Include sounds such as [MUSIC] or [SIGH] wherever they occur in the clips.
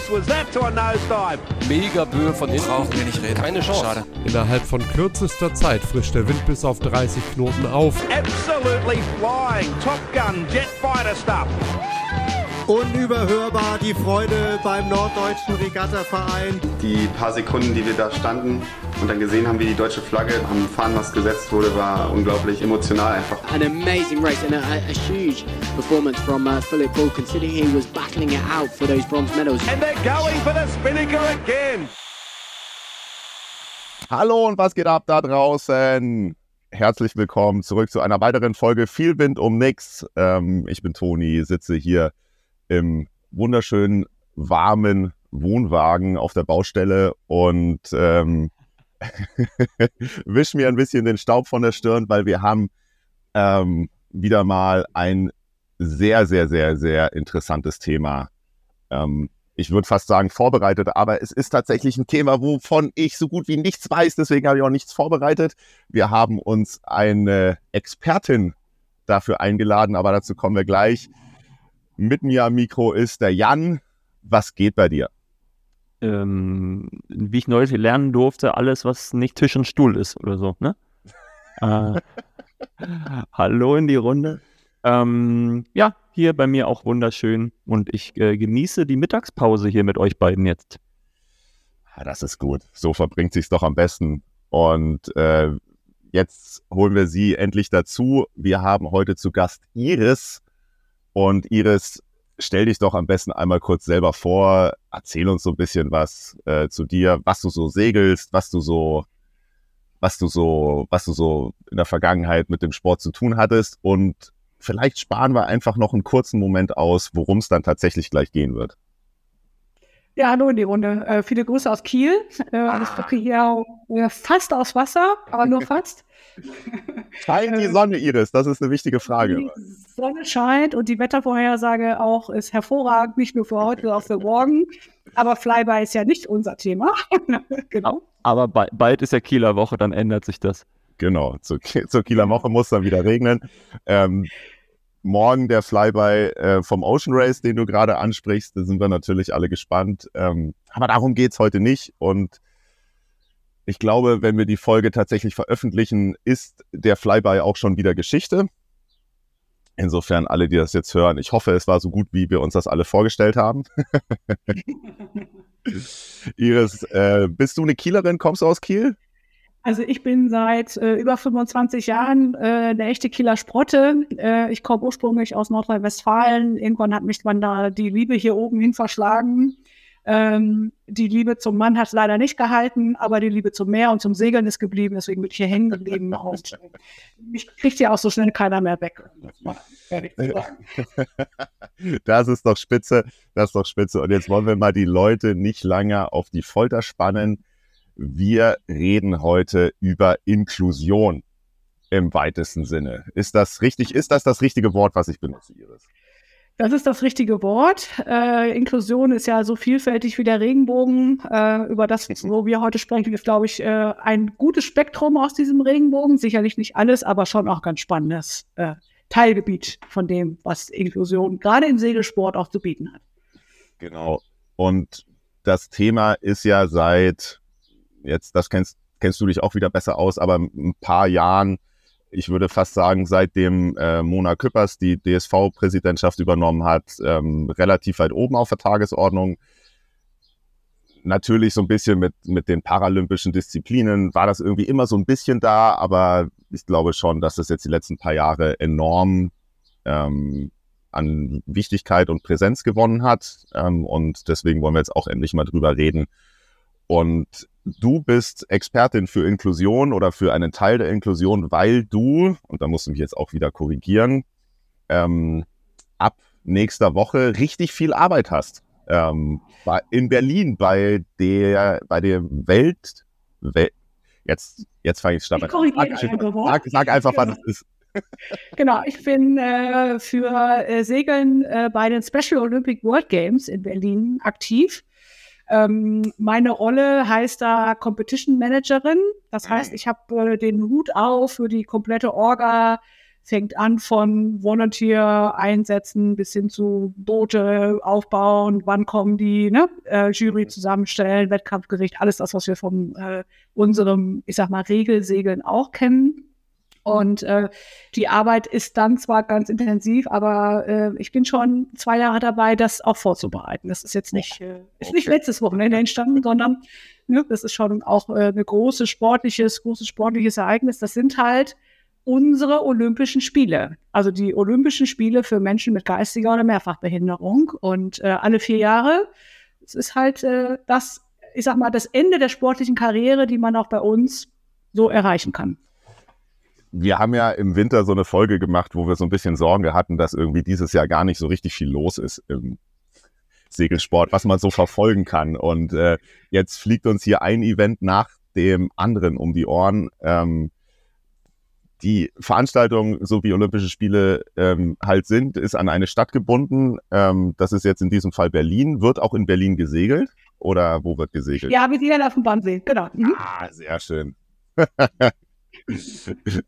close was that to a nosedive? Mega Böe von hinten. Brauchen wir nicht reden. Keine Chance. Schade. Innerhalb von kürzester Zeit frischt der Wind bis auf 30 Knoten auf. Absolutely flying. Top Gun, jet fighter stuff. Unüberhörbar die Freude beim Norddeutschen Regattaverein. Die paar Sekunden, die wir da standen und dann gesehen haben, wie die deutsche Flagge am Fahnenmast gesetzt wurde, war unglaublich emotional einfach. An amazing race and a, a, huge performance from uh, Philip Bull, considering he was battling it out for those bronze medals. And they're going for the Spinnaker again. Hallo und was geht ab da draußen? Herzlich willkommen zurück zu einer weiteren Folge Viel Wind um nix. Ähm, ich bin Toni, sitze hier im wunderschönen, warmen Wohnwagen auf der Baustelle und ähm, [LAUGHS] wisch mir ein bisschen den Staub von der Stirn, weil wir haben ähm, wieder mal ein sehr, sehr, sehr, sehr interessantes Thema. Ähm, ich würde fast sagen vorbereitet, aber es ist tatsächlich ein Thema, wovon ich so gut wie nichts weiß, deswegen habe ich auch nichts vorbereitet. Wir haben uns eine Expertin dafür eingeladen, aber dazu kommen wir gleich. Mit mir am Mikro ist der Jan. Was geht bei dir? ähm, wie ich neulich lernen durfte, alles, was nicht Tisch und Stuhl ist oder so, ne? [LAUGHS] äh, hallo in die Runde. Ähm, ja, hier bei mir auch wunderschön und ich äh, genieße die Mittagspause hier mit euch beiden jetzt. Ah, Das ist gut. So verbringt sich's doch am besten. Und äh, jetzt holen wir sie endlich dazu. Wir haben heute zu Gast Iris. Und Iris, stell dich doch am besten einmal kurz selber vor. Erzähl uns so ein bisschen was äh, zu dir, was du so segelst, was du so, was du so, was du so in der Vergangenheit mit dem Sport zu tun hattest. Und vielleicht sparen wir einfach noch einen kurzen Moment aus, worum es dann tatsächlich gleich gehen wird. Ja, hallo in die Runde. Äh, viele Grüße aus Kiel. Äh, ich gucke hier äh, fast aus Wasser, aber nur [LAUGHS] fast. Scheint die Sonne, Iris? Das ist eine wichtige Frage. Die Sonne scheint und die Wettervorhersage auch ist hervorragend, nicht nur für heute, sondern auch für morgen. Aber Flyby ist ja nicht unser Thema. [LAUGHS] genau. Aber ba bald ist ja Kieler Woche, dann ändert sich das. Genau, zur, zur Kieler Woche muss dann wieder regnen. Ähm, morgen der Flyby äh, vom Ocean Race, den du gerade ansprichst, da sind wir natürlich alle gespannt. Ähm, aber darum geht's heute nicht. Und ich glaube, wenn wir die Folge tatsächlich veröffentlichen, ist der Flyby auch schon wieder Geschichte. Insofern alle, die das jetzt hören, ich hoffe, es war so gut, wie wir uns das alle vorgestellt haben. [LAUGHS] Iris, äh, bist du eine Kielerin? Kommst du aus Kiel? Also ich bin seit äh, über 25 Jahren äh, eine echte Kieler Sprotte. Äh, ich komme ursprünglich aus Nordrhein-Westfalen. Irgendwann hat mich man da die Liebe hier oben hin verschlagen. Ähm, die Liebe zum Mann hat leider nicht gehalten, aber die Liebe zum Meer und zum Segeln ist geblieben. Deswegen bin ich hier hängen geblieben. [LAUGHS] Und mich kriegt ja auch so schnell keiner mehr weg. [LAUGHS] Das ist doch spitze, das ist doch spitze. Und jetzt wollen wir mal die Leute nicht lange auf die Folter spannen. Wir reden heute über Inklusion im weitesten Sinne. Ist das richtig? Ist das das richtige Wort, was ich benutze, Iris? Das ist das richtige Wort. Äh, Inklusion ist ja so vielfältig wie der Regenbogen. Äh, über das, wo wir heute sprechen, ist, glaube ich, äh, ein gutes Spektrum aus diesem Regenbogen. Sicherlich nicht alles, aber schon auch ganz spannendes äh, Teilgebiet von dem, was Inklusion gerade im Segelsport auch zu bieten hat. Genau. Und das Thema ist ja seit, jetzt, das kennst, kennst du dich auch wieder besser aus, aber ein paar Jahren ich würde fast sagen, seitdem äh, Mona Küppers die DSV-Präsidentschaft übernommen hat, ähm, relativ weit oben auf der Tagesordnung. Natürlich so ein bisschen mit, mit den paralympischen Disziplinen war das irgendwie immer so ein bisschen da, aber ich glaube schon, dass es jetzt die letzten paar Jahre enorm ähm, an Wichtigkeit und Präsenz gewonnen hat. Ähm, und deswegen wollen wir jetzt auch endlich mal drüber reden. Und du bist Expertin für Inklusion oder für einen Teil der Inklusion, weil du, und da musst du mich jetzt auch wieder korrigieren, ähm, ab nächster Woche richtig viel Arbeit hast. Ähm, in Berlin bei der, bei der Welt, Wel jetzt, jetzt fange ich stark korrigiere Sag, einfach sag, einfach, was es ist. [LAUGHS] [LAUGHS] Genau, ich bin äh, für äh, Segeln äh, bei den Special Olympic World Games in Berlin aktiv. Ähm, meine Rolle heißt da Competition Managerin. Das heißt, ich habe äh, den Hut auf für die komplette Orga fängt an von Volunteer-Einsätzen bis hin zu Boote aufbauen, wann kommen die, ne? äh, Jury zusammenstellen, Wettkampfgericht, alles das, was wir von äh, unserem, ich sag mal, Regelsegeln auch kennen. Und äh, die Arbeit ist dann zwar ganz intensiv, aber äh, ich bin schon zwei Jahre dabei, das auch vorzubereiten. Das ist jetzt nicht, äh, ist nicht letztes Wochenende entstanden, sondern ne, das ist schon auch äh, eine große sportliches, großes sportliches Ereignis. Das sind halt unsere Olympischen Spiele. Also die Olympischen Spiele für Menschen mit geistiger oder Mehrfachbehinderung. Und äh, alle vier Jahre. Es ist halt äh, das, ich sag mal, das Ende der sportlichen Karriere, die man auch bei uns so erreichen kann. Wir haben ja im Winter so eine Folge gemacht, wo wir so ein bisschen Sorge hatten, dass irgendwie dieses Jahr gar nicht so richtig viel los ist im Segelsport, was man so verfolgen kann. Und äh, jetzt fliegt uns hier ein Event nach dem anderen um die Ohren. Ähm, die Veranstaltung, so wie Olympische Spiele ähm, halt sind, ist an eine Stadt gebunden. Ähm, das ist jetzt in diesem Fall Berlin. Wird auch in Berlin gesegelt? Oder wo wird gesegelt? Ja, wir segeln auf dem Wannsee, genau. Mhm. Ah, sehr schön. [LAUGHS]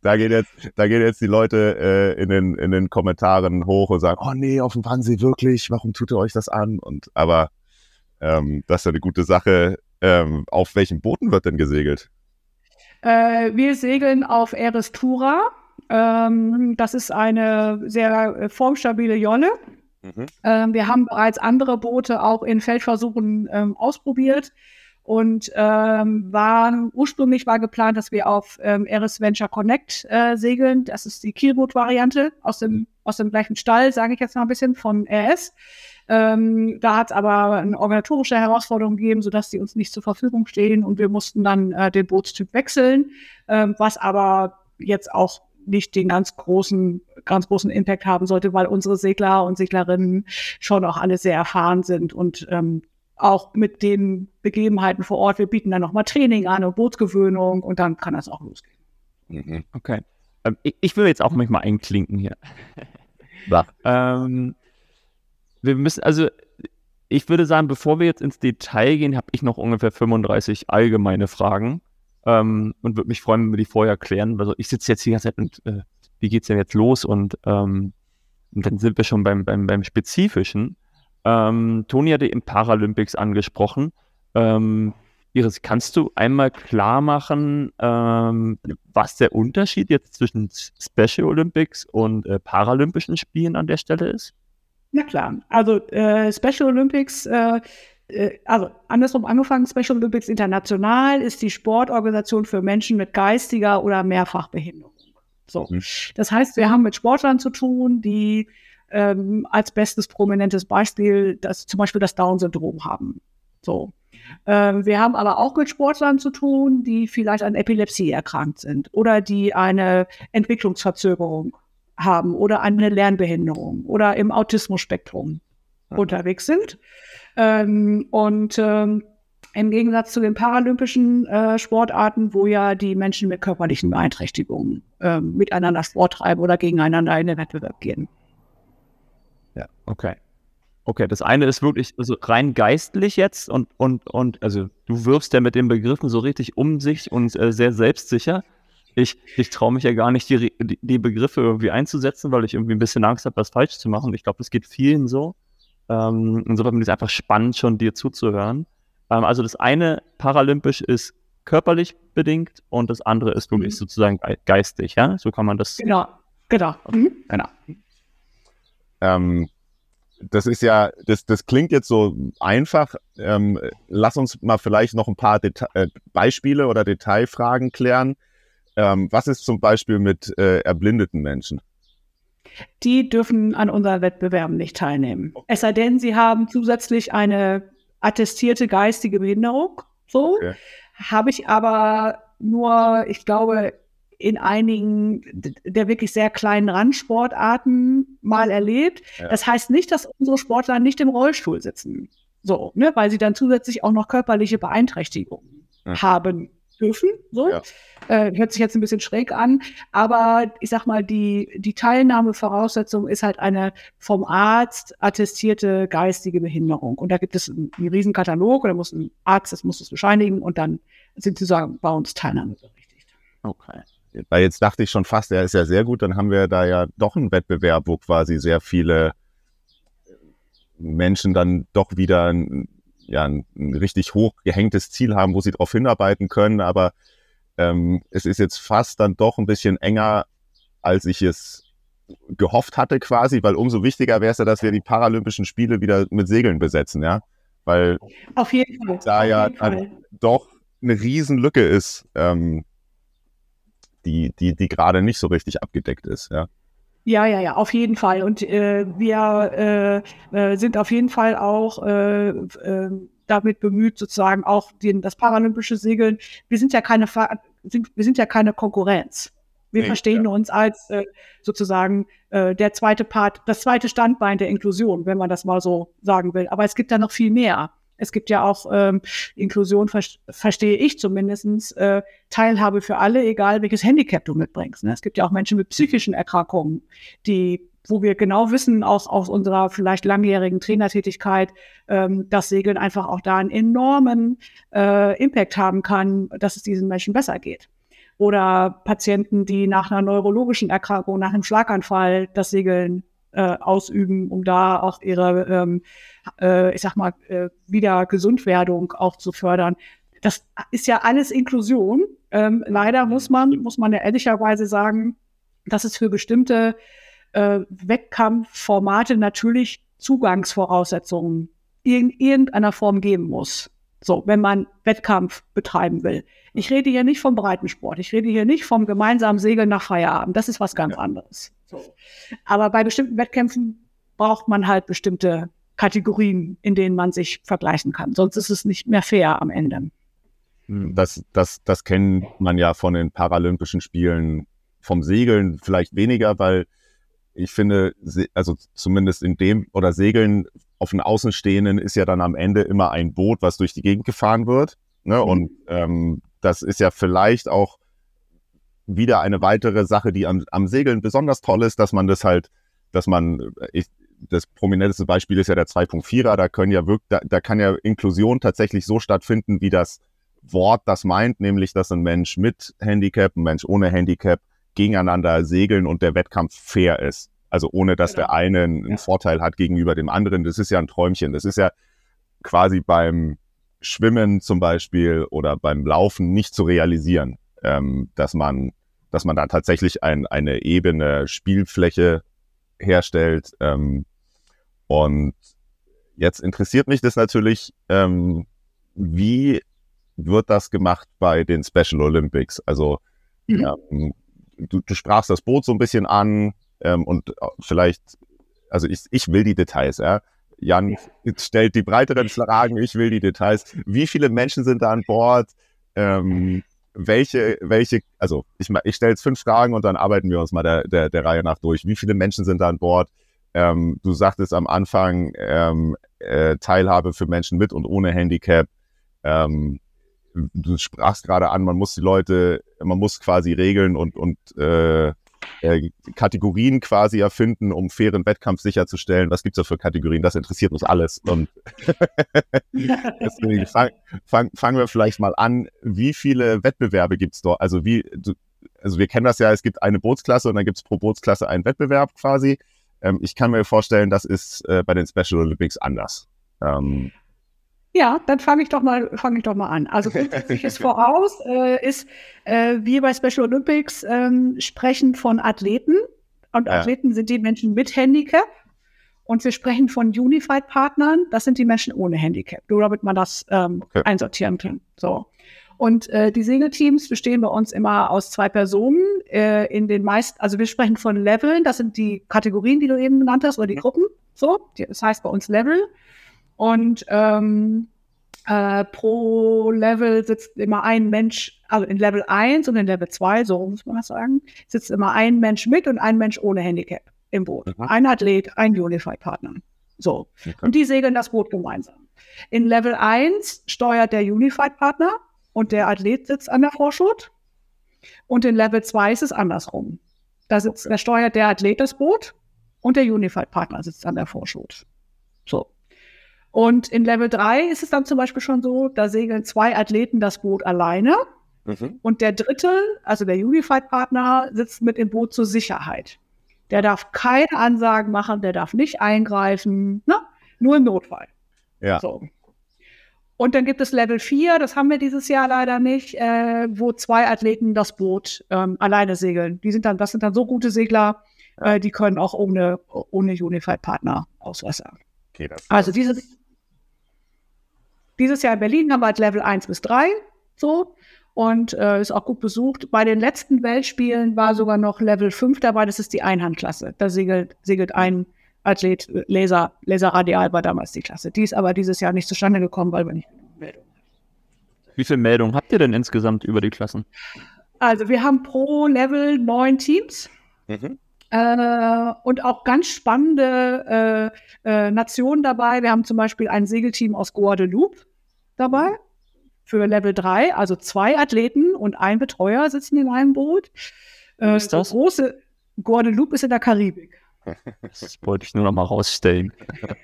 da, geht jetzt, da gehen jetzt die Leute äh, in, den, in den Kommentaren hoch und sagen, oh nee, auf dem Wannsee wirklich, warum tut ihr euch das an? Und aber ähm, das ist ja eine gute Sache. Ähm, auf welchen Booten wird denn gesegelt? Äh, wir segeln auf Erestura. Ähm, das ist eine sehr äh, formstabile Jolle. Mhm. Ähm, wir haben bereits andere Boote auch in Feldversuchen ähm, ausprobiert und ähm, war ursprünglich war geplant, dass wir auf ähm, Eris Venture Connect äh, segeln. Das ist die Kielboot-Variante aus dem, aus dem gleichen Stall, sage ich jetzt mal ein bisschen, von RS. Ähm, da hat es aber eine organisatorische Herausforderung gegeben, sodass die uns nicht zur Verfügung stehen und wir mussten dann äh, den Bootstyp wechseln, ähm, was aber jetzt auch nicht den ganz großen, ganz großen Impact haben sollte, weil unsere Segler und Seglerinnen schon auch alle sehr erfahren sind und ähm, auch mit den Begebenheiten vor Ort. Wir bieten dann nochmal Training an und Bootsgewöhnung und dann kann das auch losgehen. Mhm. Okay. Ähm, ich, ich, will jetzt auch manchmal einklinken hier. [LAUGHS] ähm, wir müssen, also ich würde sagen, bevor wir jetzt ins Detail gehen, habe ich noch ungefähr 35 allgemeine Fragen ähm, und würde mich freuen, wenn wir die vorher klären. Also ich sitze jetzt die ganze Zeit und äh, wie es denn jetzt los? Und, ähm, und dann sind wir schon beim, beim, beim Spezifischen. Ähm, Toni hatte im Paralympics angesprochen. Ähm, Iris, kannst du einmal klar machen, ähm, was der Unterschied jetzt zwischen Special Olympics und äh, Paralympischen Spielen an der Stelle ist? Na klar, also äh, Special Olympics, äh, äh, also andersrum angefangen, Special Olympics International ist die Sportorganisation für Menschen mit geistiger oder Mehrfachbehinderung. So. Mhm. Das heißt, wir haben mit Sportlern zu tun, die ähm, als bestes prominentes Beispiel das, zum Beispiel das Down-Syndrom haben. So. Ähm, wir haben aber auch mit Sportlern zu tun, die vielleicht an Epilepsie erkrankt sind oder die eine Entwicklungsverzögerung haben oder eine Lernbehinderung oder im Autismus-Spektrum mhm. unterwegs sind. Ähm, und ähm, im Gegensatz zu den paralympischen äh, Sportarten, wo ja die Menschen mit körperlichen Beeinträchtigungen äh, miteinander Sport treiben oder gegeneinander in den Wettbewerb gehen. Okay. Okay, das eine ist wirklich also rein geistlich jetzt und, und, und also du wirfst ja mit den Begriffen so richtig um sich und äh, sehr selbstsicher ich, ich traue mich ja gar nicht, die, die, Begriffe irgendwie einzusetzen, weil ich irgendwie ein bisschen Angst habe, das falsch zu machen. Ich glaube, das geht vielen so. Ähm, insofern ist es einfach spannend, schon dir zuzuhören. Ähm, also das eine paralympisch ist körperlich bedingt und das andere ist wirklich mhm. sozusagen geistig, ja? So kann man das. Genau, genau. Mhm. genau. Ähm, das ist ja, das, das klingt jetzt so einfach. Ähm, lass uns mal vielleicht noch ein paar Deta äh, Beispiele oder Detailfragen klären. Ähm, was ist zum Beispiel mit äh, erblindeten Menschen? Die dürfen an unseren Wettbewerben nicht teilnehmen. Okay. Es sei denn, sie haben zusätzlich eine attestierte geistige Behinderung. So okay. habe ich aber nur, ich glaube, in einigen der wirklich sehr kleinen Randsportarten mal erlebt. Ja. Das heißt nicht, dass unsere Sportler nicht im Rollstuhl sitzen. So, ne, weil sie dann zusätzlich auch noch körperliche Beeinträchtigungen ja. haben dürfen. So. Ja. Äh, hört sich jetzt ein bisschen schräg an, aber ich sag mal, die, die Teilnahmevoraussetzung ist halt eine vom Arzt attestierte geistige Behinderung. Und da gibt es einen, einen Riesenkatalog, oder muss ein Arzt, das muss es bescheinigen und dann sind sie sagen, bei uns teilnahmeberechtigt. Okay. Weil jetzt dachte ich schon fast, er ist ja sehr gut, dann haben wir da ja doch einen Wettbewerb, wo quasi sehr viele Menschen dann doch wieder ein, ja, ein, ein richtig hoch gehängtes Ziel haben, wo sie darauf hinarbeiten können. Aber ähm, es ist jetzt fast dann doch ein bisschen enger, als ich es gehofft hatte quasi, weil umso wichtiger wäre es ja, dass wir die Paralympischen Spiele wieder mit Segeln besetzen, ja. Weil Auf jeden Fall. da Auf ja Fall. doch eine Riesenlücke ist, ähm, die, die, die gerade nicht so richtig abgedeckt ist, ja. Ja, ja, ja, auf jeden Fall. Und äh, wir äh, äh, sind auf jeden Fall auch äh, äh, damit bemüht, sozusagen auch den, das paralympische Segeln. Wir sind ja keine, sind, wir sind ja keine Konkurrenz. Wir Nee, verstehen uns als äh, sozusagen äh, der zweite Part, das zweite Standbein der Inklusion, wenn man das mal so sagen will. Aber es gibt da noch viel mehr. Es gibt ja auch ähm, Inklusion, ver verstehe ich zumindest, äh, Teilhabe für alle, egal welches Handicap du mitbringst. Ne? Es gibt ja auch Menschen mit psychischen Erkrankungen, die, wo wir genau wissen, aus, aus unserer vielleicht langjährigen Trainertätigkeit, ähm, dass Segeln einfach auch da einen enormen äh, Impact haben kann, dass es diesen Menschen besser geht. Oder Patienten, die nach einer neurologischen Erkrankung, nach einem Schlaganfall das Segeln äh, ausüben, um da auch ihre, ähm, äh, ich sag mal, äh, wieder Gesundwerdung auch zu fördern. Das ist ja alles Inklusion. Ähm, leider muss man, muss man ja ehrlicherweise sagen, dass es für bestimmte äh, Wettkampfformate natürlich Zugangsvoraussetzungen in irgendeiner Form geben muss. So, wenn man Wettkampf betreiben will. Ich rede hier nicht vom Breitensport. Ich rede hier nicht vom gemeinsamen Segeln nach Feierabend. Das ist was ganz anderes. So. Aber bei bestimmten Wettkämpfen braucht man halt bestimmte Kategorien, in denen man sich vergleichen kann. Sonst ist es nicht mehr fair am Ende. Das, das, das kennt man ja von den Paralympischen Spielen vom Segeln vielleicht weniger, weil ich finde, also zumindest in dem oder Segeln auf den Außenstehenden ist ja dann am Ende immer ein Boot, was durch die Gegend gefahren wird. Ne? Und ähm, das ist ja vielleicht auch wieder eine weitere Sache, die am, am Segeln besonders toll ist, dass man das halt, dass man, äh, ich, das prominenteste Beispiel ist ja der 2.4er, da können ja wirklich, da, da kann ja Inklusion tatsächlich so stattfinden, wie das Wort das meint, nämlich dass ein Mensch mit Handicap, ein Mensch ohne Handicap gegeneinander segeln und der Wettkampf fair ist. Also ohne dass Genau. der eine einen Ja. Vorteil hat gegenüber dem anderen. Das ist ja ein Träumchen. Das ist ja quasi beim Schwimmen zum Beispiel oder beim Laufen nicht zu realisieren, ähm, dass man, dass man da tatsächlich ein, eine ebene Spielfläche herstellt. Ähm, und jetzt interessiert mich das natürlich, ähm, wie wird das gemacht bei den Special Olympics? Also Mhm. ähm, du, du sprachst das Boot so ein bisschen an ähm, und vielleicht, also ich, ich will die Details, ja. Jan [LAUGHS] stellt die breiteren Fragen, ich will die Details. Wie viele Menschen sind da an Bord? Ähm, welche, welche, also ich, ich stelle jetzt fünf Fragen und dann arbeiten wir uns mal der, der, der Reihe nach durch. Wie viele Menschen sind da an Bord? Ähm, du sagtest am Anfang ähm, äh, Teilhabe für Menschen mit und ohne Handicap. Ähm, du sprachst gerade an, man muss die Leute, man muss quasi Regeln und, und äh, äh, Kategorien quasi erfinden, um fairen Wettkampf sicherzustellen. Was gibt's da für Kategorien? Das interessiert uns alles. Und [LAUGHS] deswegen fang, fang, fangen wir vielleicht mal an. Wie viele Wettbewerbe gibt's dort? Also wie, also wir kennen das ja, es gibt eine Bootsklasse und dann gibt's pro Bootsklasse einen Wettbewerb quasi. Ähm, ich kann mir vorstellen, das ist äh, bei den Special Olympics anders. Ähm, Ja, dann fange ich doch mal, fange ich doch mal an. Also grundsätzlich ist [LAUGHS] voraus, äh, ist, äh, wir bei Special Olympics ähm, sprechen von Athleten. Und Ja. Athleten sind die Menschen mit Handicap. Und wir sprechen von Unified-Partnern. Das sind die Menschen ohne Handicap. Nur damit man das ähm, Okay. einsortieren kann. So. Und äh, die Segelteams bestehen bei uns immer aus zwei Personen. Äh, in den meisten, also wir sprechen von Leveln. Das sind die Kategorien, die du eben genannt hast, oder die Gruppen. So, das heißt bei uns Level. Und ähm, äh, pro Level sitzt immer ein Mensch, also in Level 1 und in Level 2, so muss man das sagen, sitzt immer ein Mensch mit und ein Mensch ohne Handicap im Boot. Mhm. Ein Athlet, ein Unified-Partner. So. Und die segeln das Boot gemeinsam. In Level 1 steuert der Unified-Partner und der Athlet sitzt an der Vorschut. Und in Level 2 ist es andersrum. Da, sitzt, da steuert der Athlet das Boot und der Unified-Partner sitzt an der Vorschut. So. Und in Level 3 ist es dann zum Beispiel schon so, da segeln zwei Athleten das Boot alleine Mhm. Und der dritte, also der Unified-Partner, sitzt mit im Boot zur Sicherheit. Der darf keine Ansagen machen, der darf nicht eingreifen, ne? nur im Notfall. Ja. So. Und dann gibt es Level 4, das haben wir dieses Jahr leider nicht, äh, wo zwei Athleten das Boot ähm, alleine segeln. Die sind dann, das sind dann so gute Segler, äh, die können auch ohne, ohne Unified-Partner aus Wasser. Okay, das, Also dieses, dieses Jahr in Berlin haben wir halt Level 1 bis 3 so und äh, ist auch gut besucht. Bei den letzten Weltspielen war sogar noch Level 5 dabei, das ist die Einhandklasse. Da segelt, segelt ein Athlet äh, Laser, Laserradial war damals die Klasse. Die ist aber dieses Jahr nicht zustande gekommen, weil wir nicht Meldung. Wie viele Meldungen habt ihr denn insgesamt über die Klassen? Also wir haben pro Level neun Teams. Mhm. Äh, und auch ganz spannende äh, äh, Nationen dabei. Wir haben zum Beispiel ein Segelteam aus Guadeloupe dabei für Level 3, also zwei Athleten und ein Betreuer sitzen in einem Boot. Äh, ist das? Große Guadeloupe ist in der Karibik. [LAUGHS] Das wollte ich nur noch mal rausstellen.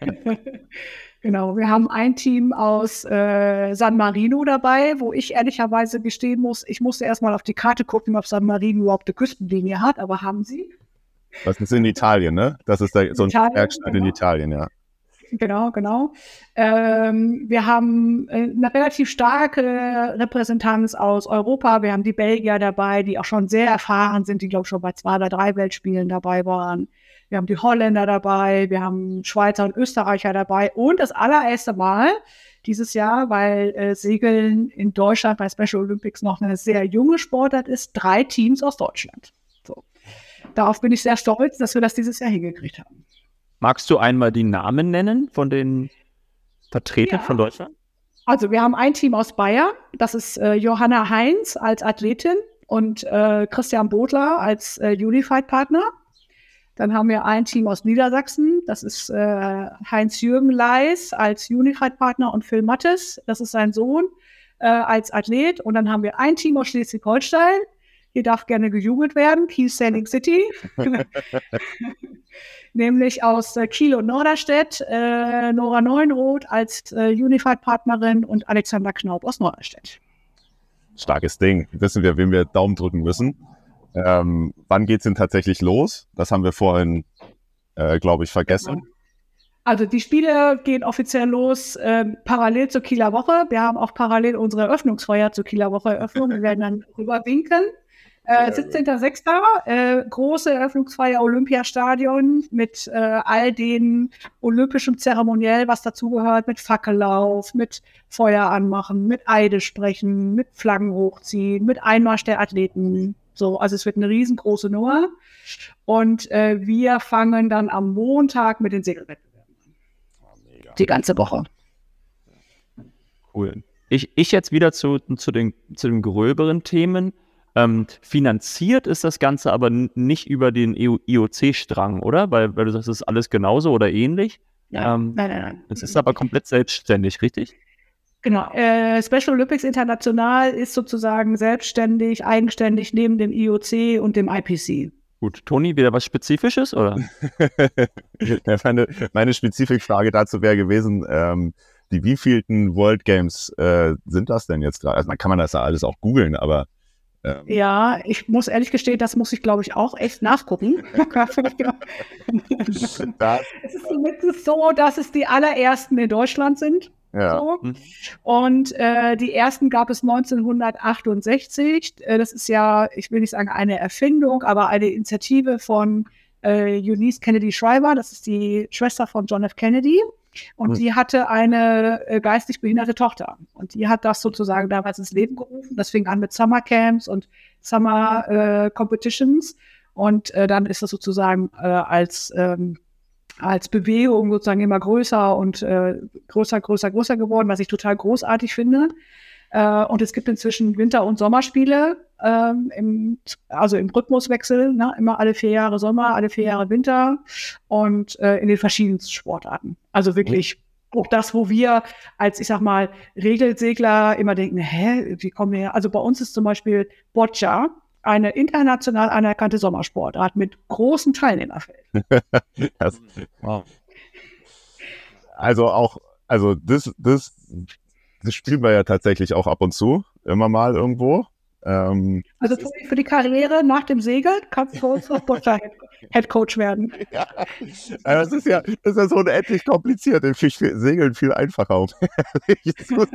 [LAUGHS] Genau, wir haben ein Team aus äh, San Marino dabei, wo ich ehrlicherweise gestehen muss, ich musste erstmal auf die Karte gucken, ob San Marino überhaupt eine Küstenlinie hat, aber haben sie. Das ist in Italien, ne? Das ist da so ein Italien, Bergstadt in genau. Italien, ja. Genau, genau. Ähm, wir haben äh, eine relativ starke Repräsentanz aus Europa. Wir haben die Belgier dabei, die auch schon sehr erfahren sind, die, glaube ich, schon bei zwei oder drei Weltspielen dabei waren. Wir haben die Holländer dabei, wir haben Schweizer und Österreicher dabei und das allererste Mal dieses Jahr, weil äh, Segeln in Deutschland bei Special Olympics noch eine sehr junge Sportart ist, drei Teams aus Deutschland. Darauf bin ich sehr stolz, dass wir das dieses Jahr hingekriegt haben. Magst du einmal die Namen nennen von den Vertretern Ja. von Deutschland? Also wir haben ein Team aus Bayern, das ist äh, Johanna Heinz als Athletin und äh, Christian Bodler als äh, Unified-Partner. Dann haben wir ein Team aus Niedersachsen, das ist äh, Heinz-Jürgen Leis als Unified-Partner und Phil Mattes, das ist sein Sohn, äh, als Athlet. Und dann haben wir ein Team aus Schleswig-Holstein, hier darf gerne gejubelt werden, Kiel Sailing City. [LAUGHS] nämlich aus äh, Kiel und Norderstedt, äh, Nora Neuenroth als äh, Unified-Partnerin und Alexander Knaub aus Norderstedt. Starkes Ding. Wissen wir, wem wir Daumen drücken müssen. Ähm, wann geht's denn tatsächlich los? Das haben wir vorhin, äh, glaube ich, vergessen. Also die Spiele gehen offiziell los äh, parallel zur Kieler Woche. Wir haben auch parallel unsere Eröffnungsfeier zur Kieler Woche Eröffnung. Wir werden dann rüberwinken. Äh, 17.06. Äh, große Eröffnungsfeier Olympiastadion mit äh, all den olympischen Zeremoniell, was dazugehört, mit Fackellauf, mit Feuer anmachen, mit Eide sprechen, mit Flaggen hochziehen, mit Einmarsch der Athleten. So, also es wird eine riesengroße Nummer. Und äh, wir fangen dann am Montag mit den Segelwettbewerben an. Die ganze Woche. Cool. Ich, ich jetzt wieder zu, zu, den, zu den gröberen Themen. Ähm, finanziert ist das Ganze aber nicht über den E IOC-Strang, oder? Weil, weil du sagst, es ist alles genauso oder ähnlich. Ähm, Nein, nein, nein. Es ist aber komplett selbstständig, richtig? Genau. Äh, Special Olympics International ist sozusagen selbstständig, eigenständig neben dem IOC und dem IPC. Gut, Toni, wieder was Spezifisches, oder? [LAUGHS] Ja, meine, meine Spezifikfrage dazu wäre gewesen, ähm, die wievielten World Games äh, sind das denn jetzt gerade? Also man kann man das ja alles auch googeln, aber ähm, Ja, ich muss ehrlich gestehen, das muss ich, glaube ich, auch echt nachgucken. [LAUGHS] [LAUGHS] da, Es ist zumindest so, dass es die allerersten in Deutschland sind. ja. So. Mhm. Und äh, die ersten gab es 1968. Äh, das ist ja, ich will nicht sagen eine Erfindung, aber eine Initiative von äh, Eunice Kennedy Shriver. Das ist die Schwester von John F. Kennedy. Und Mhm. die hatte eine äh, geistig behinderte Tochter. Und die hat das sozusagen damals ins Leben gerufen. Das fing an mit Summer Camps und Summer äh, Competitions. Und äh, dann ist das sozusagen äh, als ähm, als Bewegung sozusagen immer größer und äh, größer, größer, größer geworden, was ich total großartig finde. Äh, und es gibt inzwischen Winter- und Sommerspiele, ähm, im, also im Rhythmuswechsel, ne? immer alle vier Jahre Sommer, alle vier Jahre Winter und äh, in den verschiedensten Sportarten. Also wirklich auch das, wo wir als, ich sag mal, Regelsegler immer denken, hä, wie kommen wir her? Also bei uns ist zum Beispiel Boccia eine international anerkannte Sommersportart mit großem Teilnehmerfeld. [LAUGHS] Das, also auch, also das, das, das spielen wir ja tatsächlich auch ab und zu, immer mal irgendwo. Ähm, Also für die Karriere nach dem Segeln kannst du für uns [LAUGHS] noch Botscher Head Coach werden. ja, Äh, das ist ja, das ist ja so unendlich kompliziert. Ich finde Segeln viel einfacher. Um [LAUGHS]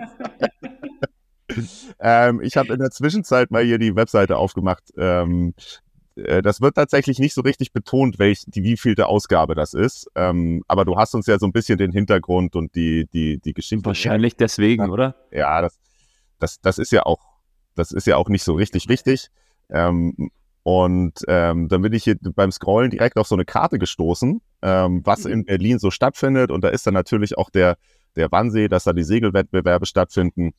ähm, ich habe in der Zwischenzeit mal hier die Webseite aufgemacht. Ähm, äh, das wird tatsächlich nicht so richtig betont, welch, die wievielte Ausgabe das ist. Ähm, aber du hast uns ja so ein bisschen den Hintergrund und die, die, die Geschichte. Wahrscheinlich deswegen, oder? Ja, das, das, das ist ja auch, das ist ja auch nicht so richtig richtig. Ähm, und ähm, dann bin ich hier beim Scrollen direkt auf so eine Karte gestoßen, ähm, was in Berlin so stattfindet. Und da ist dann natürlich auch der, der Wannsee, dass da die Segelwettbewerbe stattfinden.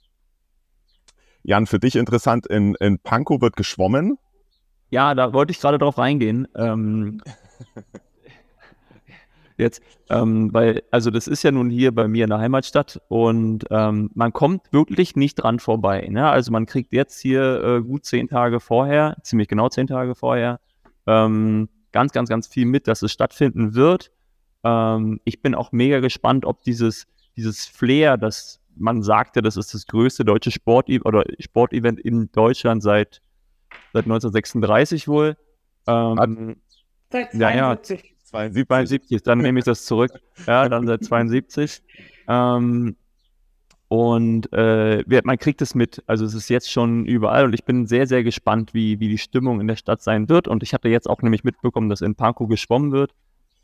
Jan, für dich interessant, in, in Pankow wird geschwommen. Ja, da wollte ich gerade drauf reingehen. Ähm, [LAUGHS] jetzt, ähm, weil, also das ist ja nun hier bei mir in der Heimatstadt und ähm, man kommt wirklich nicht dran vorbei. Ne? Also man kriegt jetzt hier äh, gut zehn Tage vorher, ziemlich genau zehn Tage vorher, ähm, ganz, ganz, ganz viel mit, dass es stattfinden wird. Ähm, ich bin auch mega gespannt, ob dieses, dieses Flair, das man sagte, das ist das größte deutsche Sport oder Sportevent in Deutschland seit, seit 1936 wohl. Ähm, Seit Ja, ja. 72. 72. 72, dann nehme ich das zurück. Ja, dann seit 72. Ähm, und äh, man kriegt es mit. Also es ist jetzt schon überall und ich bin sehr, sehr gespannt, wie, wie die Stimmung in der Stadt sein wird. Und ich hatte jetzt auch nämlich mitbekommen, dass in Pankow geschwommen wird.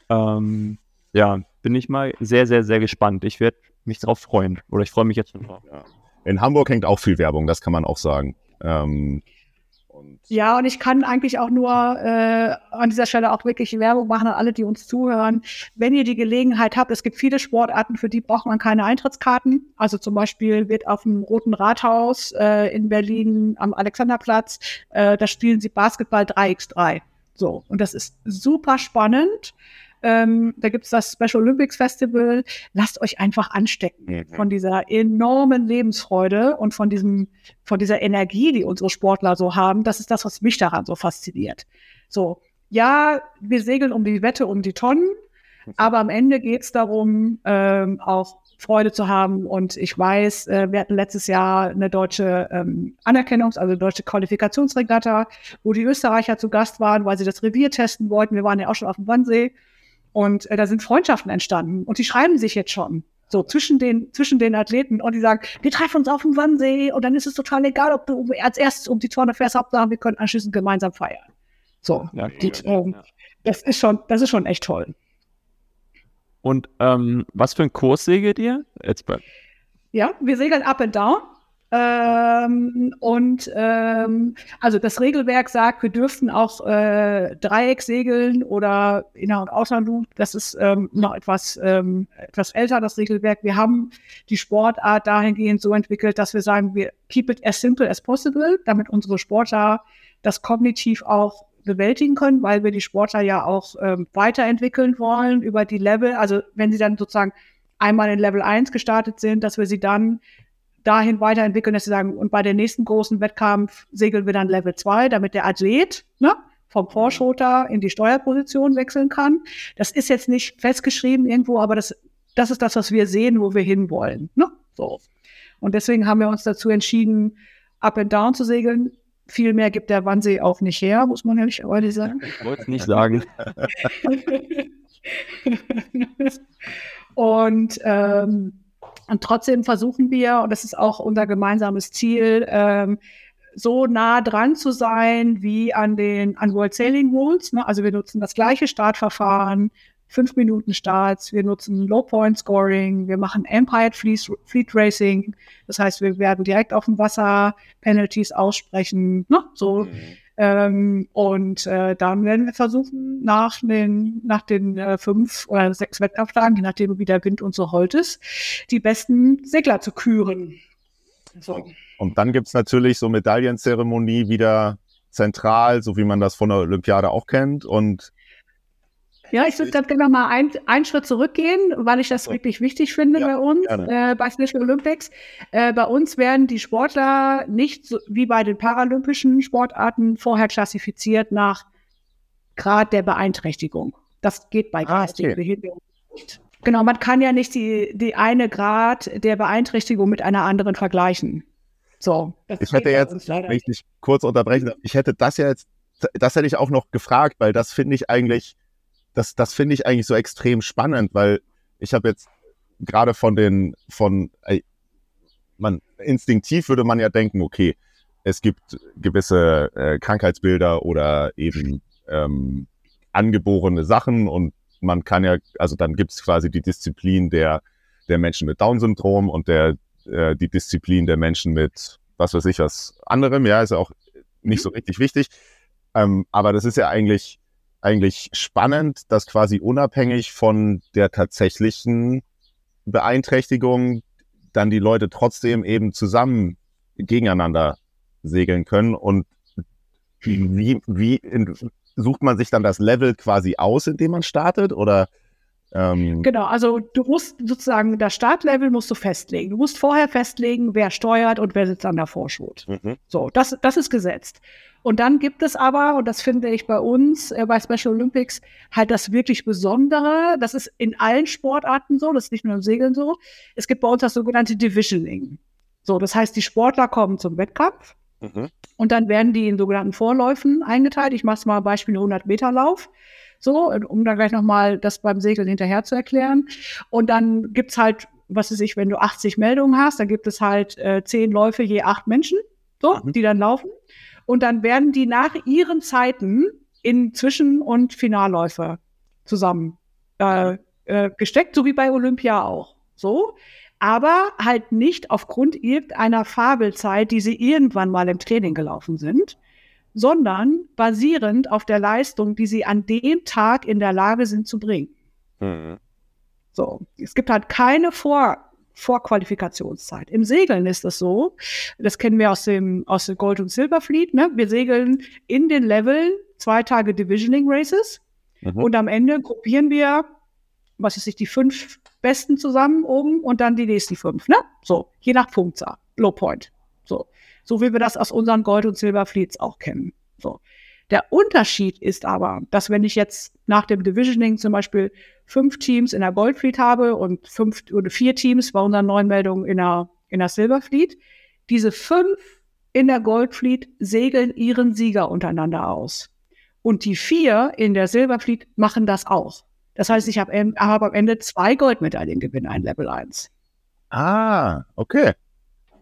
Ähm, ja, bin ich mal sehr, sehr, sehr gespannt. Ich werde mich darauf freuen. Oder ich freue mich jetzt schon drauf. In Hamburg hängt auch viel Werbung, das kann man auch sagen. Ähm, und Ja, und ich kann eigentlich auch nur äh, an dieser Stelle auch wirklich Werbung machen an alle, die uns zuhören. Wenn ihr die Gelegenheit habt, es gibt viele Sportarten, für die braucht man keine Eintrittskarten. Also zum Beispiel wird auf dem Roten Rathaus äh, in Berlin am Alexanderplatz, äh, da spielen sie Basketball 3x3. So, und das ist super spannend. Ähm, da gibt's das Special Olympics Festival. Lasst euch einfach anstecken von dieser enormen Lebensfreude und von diesem, von dieser Energie, die unsere Sportler so haben. Das ist das, was mich daran so fasziniert. So, ja, wir segeln um die Wette, um die Tonnen, aber am Ende geht's darum, ähm, auch Freude zu haben. Und ich weiß, äh, wir hatten letztes Jahr eine deutsche ähm, Anerkennungs-, also eine deutsche Qualifikationsregatta, wo die Österreicher zu Gast waren, weil sie das Revier testen wollten. Wir waren ja auch schon auf dem Wannsee. Und äh, da sind Freundschaften entstanden. Und die schreiben sich jetzt schon. So zwischen den, zwischen den Athleten und die sagen, wir treffen uns auf dem Wannsee und dann ist es total egal, ob du als erstes um die Tonne fährst, Hauptsache wir können anschließend gemeinsam feiern. So, Ja, die, ähm, das ist schon, das ist schon echt toll. Und ähm, was für einen Kurs segelt ihr? Jetzt bei, Ja, wir segeln up and down. Ähm, und ähm, also das Regelwerk sagt, wir dürften auch äh, Dreieck segeln oder Inner- und Außerloop. Das ist ähm, noch etwas, ähm, etwas älter, das Regelwerk. Wir haben die Sportart dahingehend so entwickelt, dass wir sagen, wir keep it as simple as possible, damit unsere Sportler das kognitiv auch bewältigen können, weil wir die Sportler ja auch ähm, weiterentwickeln wollen über die Level. Also wenn sie dann sozusagen einmal in Level 1 gestartet sind, dass wir sie dann dahin weiterentwickeln, dass sie sagen, und bei der nächsten großen Wettkampf segeln wir dann Level 2, damit der Athlet ne, vom Vorschoter in die Steuerposition wechseln kann. Das ist jetzt nicht festgeschrieben irgendwo, aber das, das ist das, was wir sehen, wo wir hinwollen. Ne? So. Und deswegen haben wir uns dazu entschieden, up and down zu segeln. Viel mehr gibt der Wannsee auch nicht her, muss man ehrlich sagen. ich wollte es nicht sagen. [LAUGHS] und, ähm, und trotzdem versuchen wir, und das ist auch unser gemeinsames Ziel, ähm, so nah dran zu sein wie an den an World Sailing Rules. Ne? Also wir nutzen das gleiche Startverfahren, fünf Minuten Starts, wir nutzen Low Point Scoring, wir machen Empire Fleet, Fleet Racing. Das heißt, wir werden direkt auf dem Wasser Penalties aussprechen. Ne? So ähm, und äh, dann werden wir versuchen, nach den, nach den äh, fünf oder sechs Wettauflagen, je nachdem wie der Wind uns so hold ist, die besten Segler zu küren. So. Und dann gibt's natürlich so Medaillenzeremonie wieder zentral, so wie man das von der Olympiade auch kennt. Und Ja, ich würde gerne noch mal ein, einen Schritt zurückgehen, weil ich das wirklich wichtig finde Ja, bei uns, äh, bei Special Olympics. Äh, bei uns werden die Sportler nicht so, wie bei den paralympischen Sportarten vorher klassifiziert nach Grad der Beeinträchtigung. Das geht bei Ah, geistigen okay. Behinderungen nicht. Genau, man kann ja nicht die, die eine Grad der Beeinträchtigung mit einer anderen vergleichen. So, das Ich hätte jetzt, wenn ich dich kurz unterbrechen darf, ich hätte das ja jetzt, das hätte ich auch noch gefragt, weil das finde ich eigentlich, das, das finde ich eigentlich so extrem spannend, weil ich habe jetzt gerade von den, von, man, instinktiv würde man ja denken, okay, es gibt gewisse äh, Krankheitsbilder oder eben ähm, angeborene Sachen und man kann ja, also dann gibt es quasi die Disziplin der, der Menschen mit Down-Syndrom und der, äh, die Disziplin der Menschen mit was weiß ich was anderem, ja, ist ja auch nicht so richtig wichtig. Ähm, aber das ist ja eigentlich, eigentlich spannend, dass quasi unabhängig von der tatsächlichen Beeinträchtigung dann die Leute trotzdem eben zusammen gegeneinander segeln können. Und wie, wie in, sucht man sich dann das Level quasi aus, in dem man startet? Oder ähm, Genau, also du musst sozusagen das Startlevel musst du festlegen. Du musst vorher festlegen, wer steuert und wer sitzt an der Vorschut. mhm. So, das, das ist gesetzt. Und dann gibt es aber, und das finde ich bei uns, äh, bei Special Olympics, halt das wirklich Besondere. Das ist in allen Sportarten so, das ist nicht nur im Segeln so. Es gibt bei uns das sogenannte Divisioning. So, das heißt, die Sportler kommen zum Wettkampf Mhm. und dann werden die in sogenannten Vorläufen eingeteilt. Ich mache es mal ein Beispiel 100 Meter Lauf. So, um dann gleich nochmal das beim Segeln hinterher zu erklären. Und dann gibt's halt, was weiß ich, wenn du 80 Meldungen hast, dann gibt es halt äh, 10 Läufe je acht Menschen, so, Mhm. die dann laufen. Und dann werden die nach ihren Zeiten in Zwischen- und Finalläufe zusammen äh, äh, gesteckt, so wie bei Olympia auch. So. Aber halt nicht aufgrund irgendeiner Fabelzeit, die sie irgendwann mal im Training gelaufen sind, sondern basierend auf der Leistung, die sie an dem Tag in der Lage sind zu bringen. Mhm. So, es gibt halt keine Vor Vorqualifikationszeit. Im Segeln ist es so, das kennen wir aus dem, aus dem Gold- und Silberfleet, ne? Wir segeln in den Leveln zwei Tage Divisioning Races Mhm. und am Ende gruppieren wir, was ist ich, die fünf Besten zusammen oben und dann die nächsten fünf, ne? So, je nach Punktzahl, Low Point. So, so wie wir das aus unseren Gold- und Silberfleets auch kennen. So. Der Unterschied ist aber, dass wenn ich jetzt nach dem Divisioning zum Beispiel fünf Teams in der Goldfleet habe und fünf oder vier Teams bei unseren neuen Meldungen in der, in der Silberfleet, diese fünf in der Goldfleet segeln ihren Sieger untereinander aus. Und die vier in der Silberfleet machen das auch. Das heißt, ich habe em- habe am Ende zwei Goldmedaillengewinner in Level 1. Ah, okay.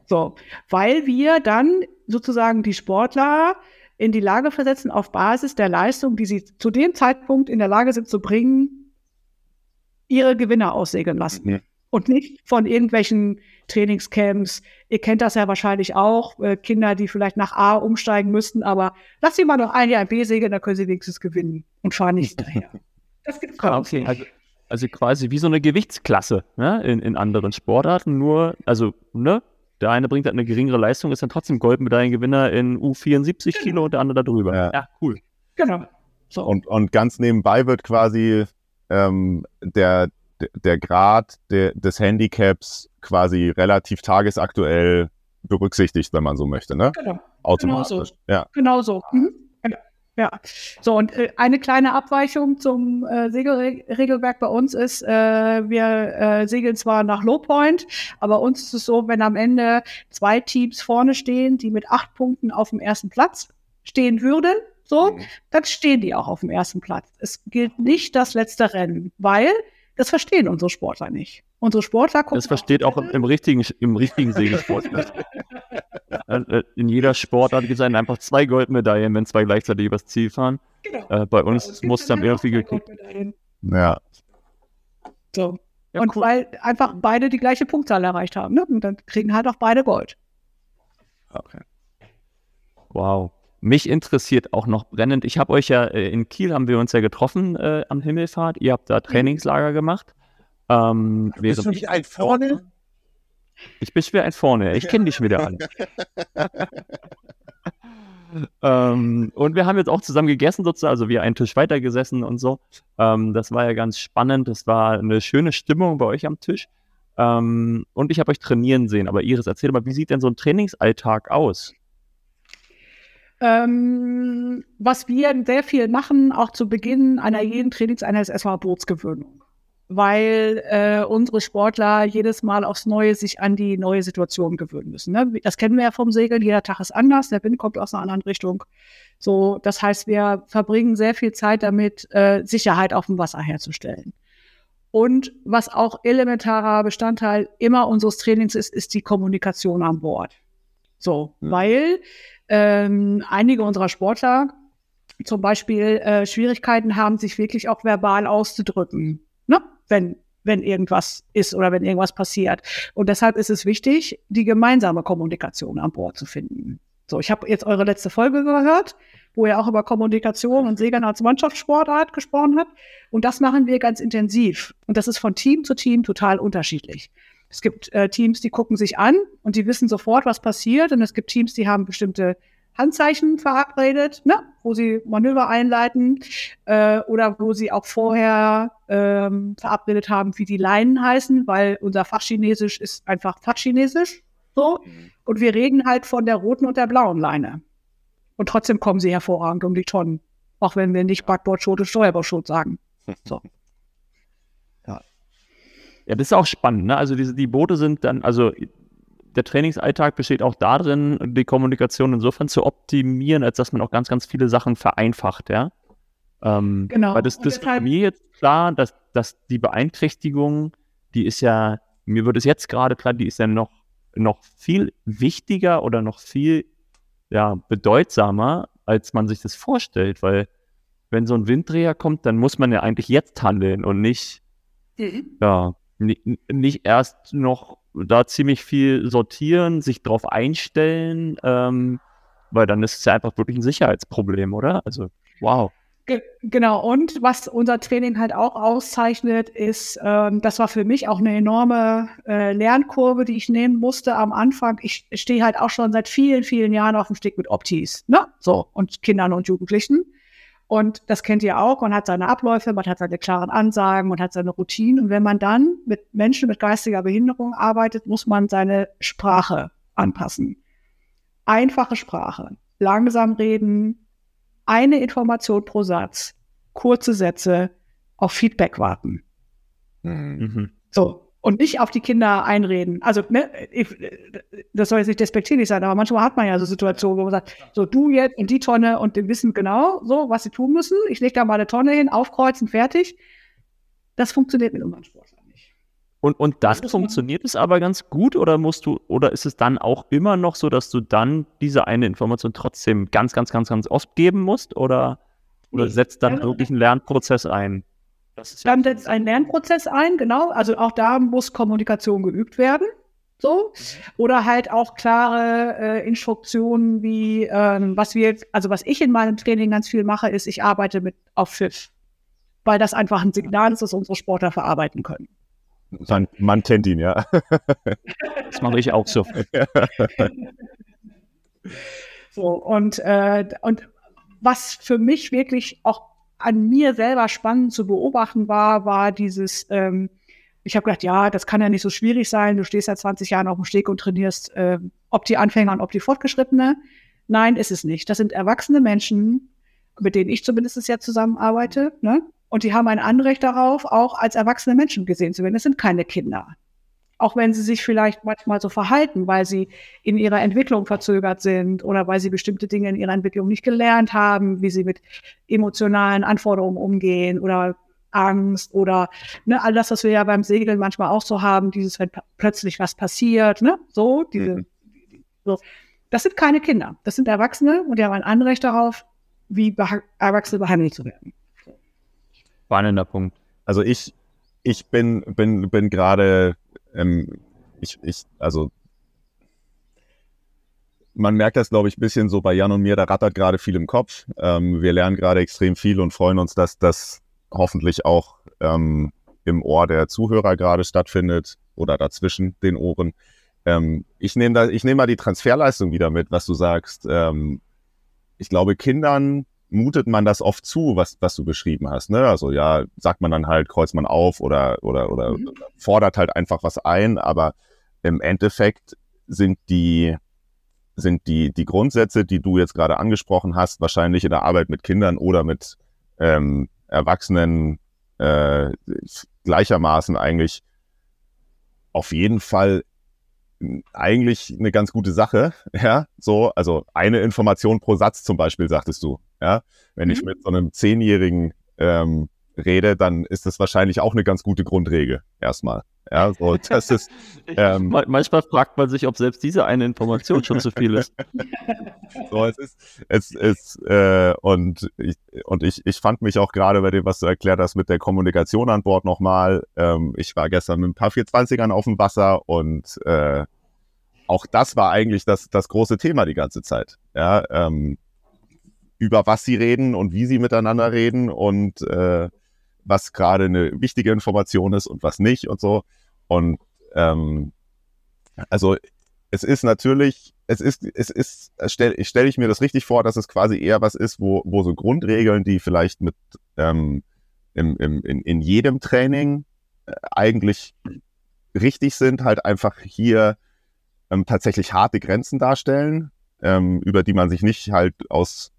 So, weil wir dann sozusagen die Sportler in die Lage versetzen, auf Basis der Leistung, die sie zu dem Zeitpunkt in der Lage sind zu bringen, ihre Gewinner aussegeln lassen. Mhm. Und nicht von irgendwelchen Trainingscamps. Ihr kennt das ja wahrscheinlich auch, äh, Kinder, die vielleicht nach A umsteigen müssten, aber lass sie mal noch ein Jahr in B segeln, dann können sie wenigstens gewinnen und fahren nicht daher. [LAUGHS] Das gibt's Ah, uns okay. nicht. Also, also quasi wie so eine Gewichtsklasse ne? in, in anderen Sportarten, nur, also, ne? Der eine bringt halt eine geringere Leistung, ist dann trotzdem Goldmedaillengewinner in U74 Kilo und der andere da drüber. Ja. ja cool. Genau. So. Und, und ganz nebenbei wird quasi ähm, der, der- Grad der, des Handicaps quasi relativ tagesaktuell berücksichtigt, wenn man so möchte, ne? genau. Automatisch. Ja. Genau so. Mhm. Ja. So, und äh, eine kleine Abweichung zum äh, Segelregelwerk bei uns ist, äh, wir äh, segeln zwar nach Low Point, aber uns ist es so, wenn am Ende zwei Teams vorne stehen, die mit acht Punkten auf dem ersten Platz stehen würden, so, Mhm. dann stehen die auch auf dem ersten Platz. Es gilt nicht das letzte Rennen, weil das verstehen unsere Sportler nicht. Unsere Sportler gucken Das versteht auch im, im richtigen, im richtigen Segelsport nicht. [LAUGHS] Äh, äh, In jeder Sportart gibt es einfach zwei Goldmedaillen, wenn zwei gleichzeitig übers Ziel fahren. Genau. Äh, bei uns gibt's muss dann irgendwie geguckt. Ja. So. Ja, und cool. weil einfach beide die gleiche Punktzahl erreicht haben, ne? Und dann kriegen halt auch beide Gold. Okay. Wow. Mich interessiert auch noch brennend. Ich habe euch ja äh, in Kiel haben wir uns ja getroffen äh, am Himmelfahrt. Ihr habt da Trainingslager gemacht. Ähm, während ich, ein vorne? ich bin schwer ein vorne. Ich kenne die schon wieder alle. [LAUGHS] ähm, und wir haben jetzt auch zusammen gegessen, sozusagen, also wir einen Tisch weiter gesessen und so. Ähm, das war ja ganz spannend. Das war eine schöne Stimmung bei euch am Tisch. Ähm, und ich habe euch trainieren sehen. Aber Iris, erzähl mal, wie sieht denn so ein Trainingsalltag aus? Ähm, was wir sehr viel machen, auch zu Beginn einer jeden Trainingseinheit, ist erstmal Bootsgewöhnung. Weil äh, unsere Sportler jedes Mal aufs Neue sich an die neue Situation gewöhnen müssen. Ne? Das kennen wir ja vom Segeln, jeder Tag ist anders, der Wind kommt aus einer anderen Richtung. So, das heißt, wir verbringen sehr viel Zeit damit, äh, Sicherheit auf dem Wasser herzustellen. Und was auch elementarer Bestandteil immer unseres Trainings ist, ist die Kommunikation an Bord. So, mhm. weil ähm, einige unserer Sportler zum Beispiel äh, Schwierigkeiten haben, sich wirklich auch verbal auszudrücken? Wenn, wenn irgendwas ist oder wenn irgendwas passiert. Und deshalb ist es wichtig, die gemeinsame Kommunikation an Bord zu finden. So, ich habe jetzt eure letzte Folge gehört, wo ihr auch über Kommunikation und Segeln als Mannschaftssportart gesprochen habt. Und das machen wir ganz intensiv. Und das ist von Team zu Team total unterschiedlich. Es gibt äh, Teams, die gucken sich an und die wissen sofort, was passiert. Und es gibt Teams, die haben bestimmte Handzeichen verabredet, ne? wo sie Manöver einleiten äh, oder wo sie auch vorher ähm, verabredet haben, wie die Leinen heißen, weil unser Fachchinesisch ist einfach Fachchinesisch. So. Mhm. Und wir reden halt von der roten und der blauen Leine. Und trotzdem kommen sie hervorragend um die Tonnen. Auch wenn wir nicht Backbordschot und Steuerbordschot sagen. So. [LAUGHS] Ja, das ist auch spannend. Ne? Also diese, die Boote sind dann, also der Trainingsalltag besteht auch darin, die Kommunikation insofern zu optimieren, als dass man auch ganz, ganz viele Sachen vereinfacht, ja. Ähm, genau. Weil das, das ist mir jetzt klar, dass, dass die Beeinträchtigung, die ist ja, mir wird es jetzt gerade klar, die ist ja noch, noch viel wichtiger oder noch viel ja, bedeutsamer, als man sich das vorstellt, weil wenn so ein Winddreher kommt, dann muss man ja eigentlich jetzt handeln und nicht, mhm. ja, nicht erst noch da ziemlich viel sortieren, sich drauf einstellen, ähm, weil dann ist es ja einfach wirklich ein Sicherheitsproblem, oder? Also, wow. Genau, und was unser Training halt auch auszeichnet, ist, ähm, das war für mich auch eine enorme äh, Lernkurve, die ich nehmen musste am Anfang. Ich stehe halt auch schon seit vielen, vielen Jahren auf dem Stick mit Optis, ne? So, und Kindern und Jugendlichen. Und das kennt ihr auch. Man hat seine Abläufe, man hat seine klaren Ansagen, man hat seine Routinen. Und wenn man dann mit Menschen mit geistiger Behinderung arbeitet, muss man seine Sprache anpassen. Einfache Sprache. Langsam reden, eine Information pro Satz, kurze Sätze, auf Feedback warten. Mhm. So, und nicht auf die Kinder einreden. Also, ne, ich, das soll jetzt nicht despektierlich sein, aber manchmal hat man ja so Situationen, wo man sagt, so du jetzt und die Tonne und die wissen genau so, was sie tun müssen. Ich lege da mal eine Tonne hin, aufkreuzen, fertig. Das funktioniert mit unseren Sportlern nicht. Und, und das, funktioniert es aber ganz gut oder musst du, oder ist es dann auch immer noch so, dass du dann diese eine Information trotzdem ganz, ganz, ganz, ganz oft geben musst oder, oder setzt dann wirklich einen Lernprozess ein? Dann setzt ein Lernprozess ein, genau. Also auch da muss Kommunikation geübt werden. So. Oder halt auch klare äh, Instruktionen, wie ähm, was wir, also was ich in meinem Training ganz viel mache, ist, ich arbeite mit auf Pfiff. Weil das einfach ein Signal ist, das unsere Sportler verarbeiten können. Man, man kennt ihn, ja. das mache ich auch so. [LAUGHS] so, und, äh, und was für mich wirklich auch an mir selber spannend zu beobachten war, war dieses, ähm, ich habe gedacht, ja, das kann ja nicht so schwierig sein. Du stehst seit 20 Jahren auf dem Steg und trainierst, äh, ob die Anfänger und ob die Fortgeschrittene. Nein, ist es nicht. Das sind erwachsene Menschen, mit denen ich zumindest ja zusammenarbeite. Ne? Und die haben ein Anrecht darauf, auch als erwachsene Menschen gesehen zu werden. Das sind keine Kinder auch wenn sie sich vielleicht manchmal so verhalten, weil sie in ihrer Entwicklung verzögert sind oder weil sie bestimmte Dinge in ihrer Entwicklung nicht gelernt haben, wie sie mit emotionalen Anforderungen umgehen oder Angst oder ne, all das, was wir ja beim Segeln manchmal auch so haben, dieses, wenn plötzlich was passiert, ne, so, diese, mhm. so. Das sind keine Kinder, das sind Erwachsene und die haben ein Anrecht darauf, wie Erwachsene behandelt zu werden. Spannender Punkt. Also ich, ich bin, bin, bin gerade ähm, ich, ich, also man merkt das, glaube ich, ein bisschen so bei Jan und mir, da rattert gerade viel im Kopf. Ähm, wir lernen gerade extrem viel und freuen uns, dass das hoffentlich auch ähm, im Ohr der Zuhörer gerade stattfindet oder dazwischen den Ohren. Ähm, ich nehme nehme mal die Transferleistung wieder mit, was du sagst. Ähm, ich glaube, Kindern mutet man das oft zu, was, was du beschrieben hast. Ne? Also ja, sagt man dann halt, kreuzt man auf oder, oder, oder mhm. fordert halt einfach was ein, aber im Endeffekt sind die, sind die, die Grundsätze, die du jetzt gerade angesprochen hast, wahrscheinlich in der Arbeit mit Kindern oder mit ähm, Erwachsenen äh, gleichermaßen eigentlich auf jeden Fall eigentlich eine ganz gute Sache, [LAUGHS] ja, so, also eine Information pro Satz zum Beispiel, sagtest du, ja, wenn mhm. ich mit so einem Zehnjährigen ähm, rede, dann ist das wahrscheinlich auch eine ganz gute Grundregel, erstmal, ja, so, das ist. [LAUGHS] Ähm, Manchmal fragt man sich, ob selbst diese eine Information schon zu viel ist. [LAUGHS] so, es ist, es ist, äh, und ich, und ich, ich fand mich auch gerade bei dem, was du erklärt hast mit der Kommunikation an Bord nochmal. Ähm, ich war gestern mit ein paar 420ern auf dem Wasser und äh, auch das war eigentlich das, das große Thema die ganze Zeit. Ja, ähm, über was sie reden und wie sie miteinander reden und äh, was gerade eine wichtige Information ist und was nicht und so. Und ähm, also es ist natürlich, es ist, es ist, stelle stell ich mir das richtig vor, dass es quasi eher was ist, wo, wo so Grundregeln, die vielleicht mit ähm, im, im, in, in jedem Training äh, eigentlich richtig sind, halt einfach hier ähm, tatsächlich harte Grenzen darstellen, ähm, über die man sich nicht halt aus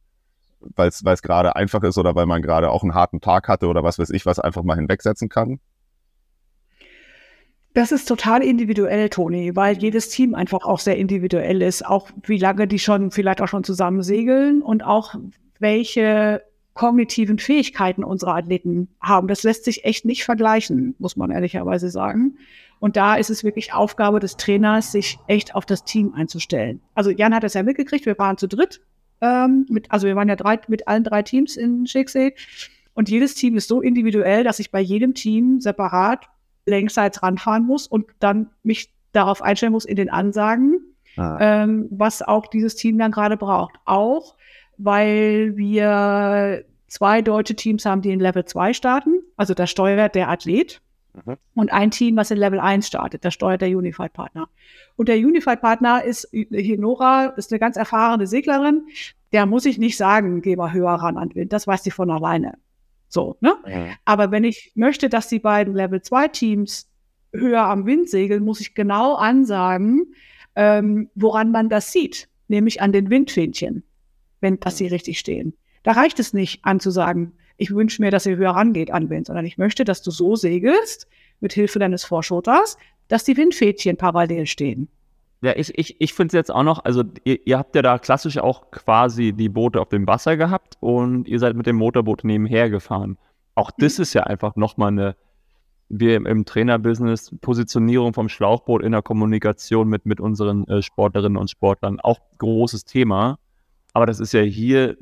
weil es gerade einfach ist oder weil man gerade auch einen harten Tag hatte oder was weiß ich, was einfach mal hinwegsetzen kann? Das ist total individuell, Toni, weil jedes Team einfach auch sehr individuell ist. Auch wie lange die schon vielleicht auch schon zusammen segeln und auch welche kognitiven Fähigkeiten unsere Athleten haben. Das lässt sich echt nicht vergleichen, muss man ehrlicherweise sagen. Und da ist es wirklich Aufgabe des Trainers, sich echt auf das Team einzustellen. Also Jan hat es ja mitgekriegt, wir waren zu dritt ähm, mit, also wir waren ja drei, mit allen drei Teams in Schicksee. Und jedes Team ist so individuell, dass ich bei jedem Team separat längsseits ranfahren muss und dann mich darauf einstellen muss in den Ansagen, ah. ähm, was auch dieses Team dann gerade braucht. Auch weil wir zwei deutsche Teams haben, die in Level 2 starten. Also da steuert der Athlet. Mhm. Und ein Team, was in Level 1 startet, da steuert der Unified Partner. Und der Unified Partner ist hier Nora, ist eine ganz erfahrene Seglerin. Der muss ich nicht sagen, geh mal höher ran an Wind. Das weiß sie von alleine. So, ne? Mhm. Aber wenn ich möchte, dass die beiden Level 2 Teams höher am Wind segeln, muss ich genau ansagen, ähm, woran man das sieht. Nämlich an den Windfähnchen, wenn, dass sie richtig stehen. Da reicht es nicht anzusagen, ich wünsche mir, dass ihr höher rangeht an Wind, sondern ich möchte, dass du so segelst, mit Hilfe deines Vorschoters, dass die Windfädchen parallel stehen. Ja, ich, ich, ich finde es jetzt auch noch, also ihr, ihr, habt ja da klassisch auch quasi die Boote auf dem Wasser gehabt und ihr seid mit dem Motorboot nebenher gefahren. Auch das mhm. ist ja einfach nochmal eine, wir im Trainerbusiness, Positionierung vom Schlauchboot in der Kommunikation mit, mit unseren äh, Sportlerinnen und Sportlern, auch großes Thema. Aber das ist ja hier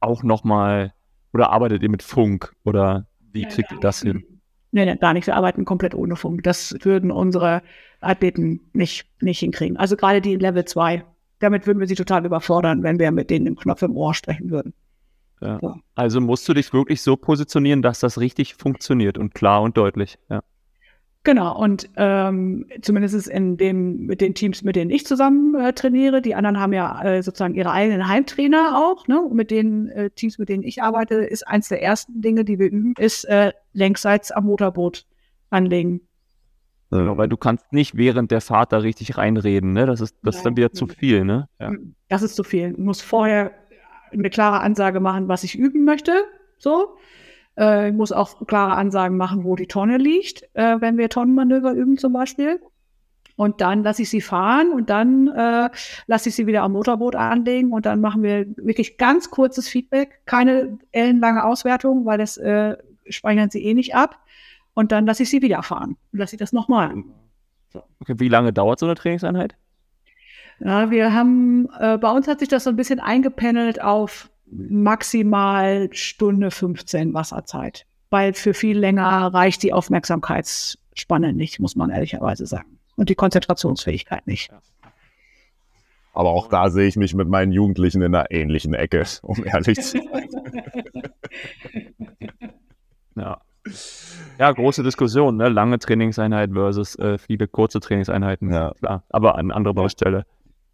auch nochmal, oder arbeitet ihr mit Funk oder wie kriegt ihr das hin? Nee, nee, gar nicht. Wir arbeiten komplett ohne Funk. Das würden unsere Athleten nicht, nicht hinkriegen. Also gerade die in Level 2. Damit würden wir sie total überfordern, wenn wir mit denen im Knopf im Ohr sprechen würden. Ja. So. Also musst du dich wirklich so positionieren, dass das richtig funktioniert und klar und deutlich. Ja. Genau, und ähm, zumindest in dem, mit den Teams, mit denen ich zusammen äh, trainiere, die anderen haben ja äh, sozusagen ihre eigenen Heimtrainer auch, ne? Und mit den äh, Teams, mit denen ich arbeite, ist eins der ersten Dinge, die wir üben, ist äh, längsseits am Motorboot anlegen. Genau, weil du kannst nicht während der Fahrt da richtig reinreden, ne? Das ist, das ist dann wieder zu viel, ne? Ja. Das ist zu viel. Du musst vorher eine klare Ansage machen, was ich üben möchte, so. Äh, ich muss auch klare Ansagen machen, wo die Tonne liegt, äh, wenn wir Tonnenmanöver üben zum Beispiel. Und dann lasse ich sie fahren und dann äh, lasse ich sie wieder am Motorboot anlegen und dann machen wir wirklich ganz kurzes Feedback, keine ellenlange Auswertung, weil das äh, speichern sie eh nicht ab. Und dann lasse ich sie wieder fahren und lasse ich das nochmal. So. Okay, wie lange dauert so eine Trainingseinheit? Ja, wir haben, äh, bei uns hat sich das so ein bisschen eingependelt auf maximal Stunde 15 Wasserzeit. Weil für viel länger reicht die Aufmerksamkeitsspanne nicht, muss man ehrlicherweise sagen. Und die Konzentrationsfähigkeit nicht. Aber auch da sehe ich mich mit meinen Jugendlichen in einer ähnlichen Ecke, um ehrlich zu sein. [LAUGHS] ja. Ja, große Diskussion, ne? Lange Trainingseinheit versus äh, viele kurze Trainingseinheiten. Ja. Klar, aber an anderer Baustelle.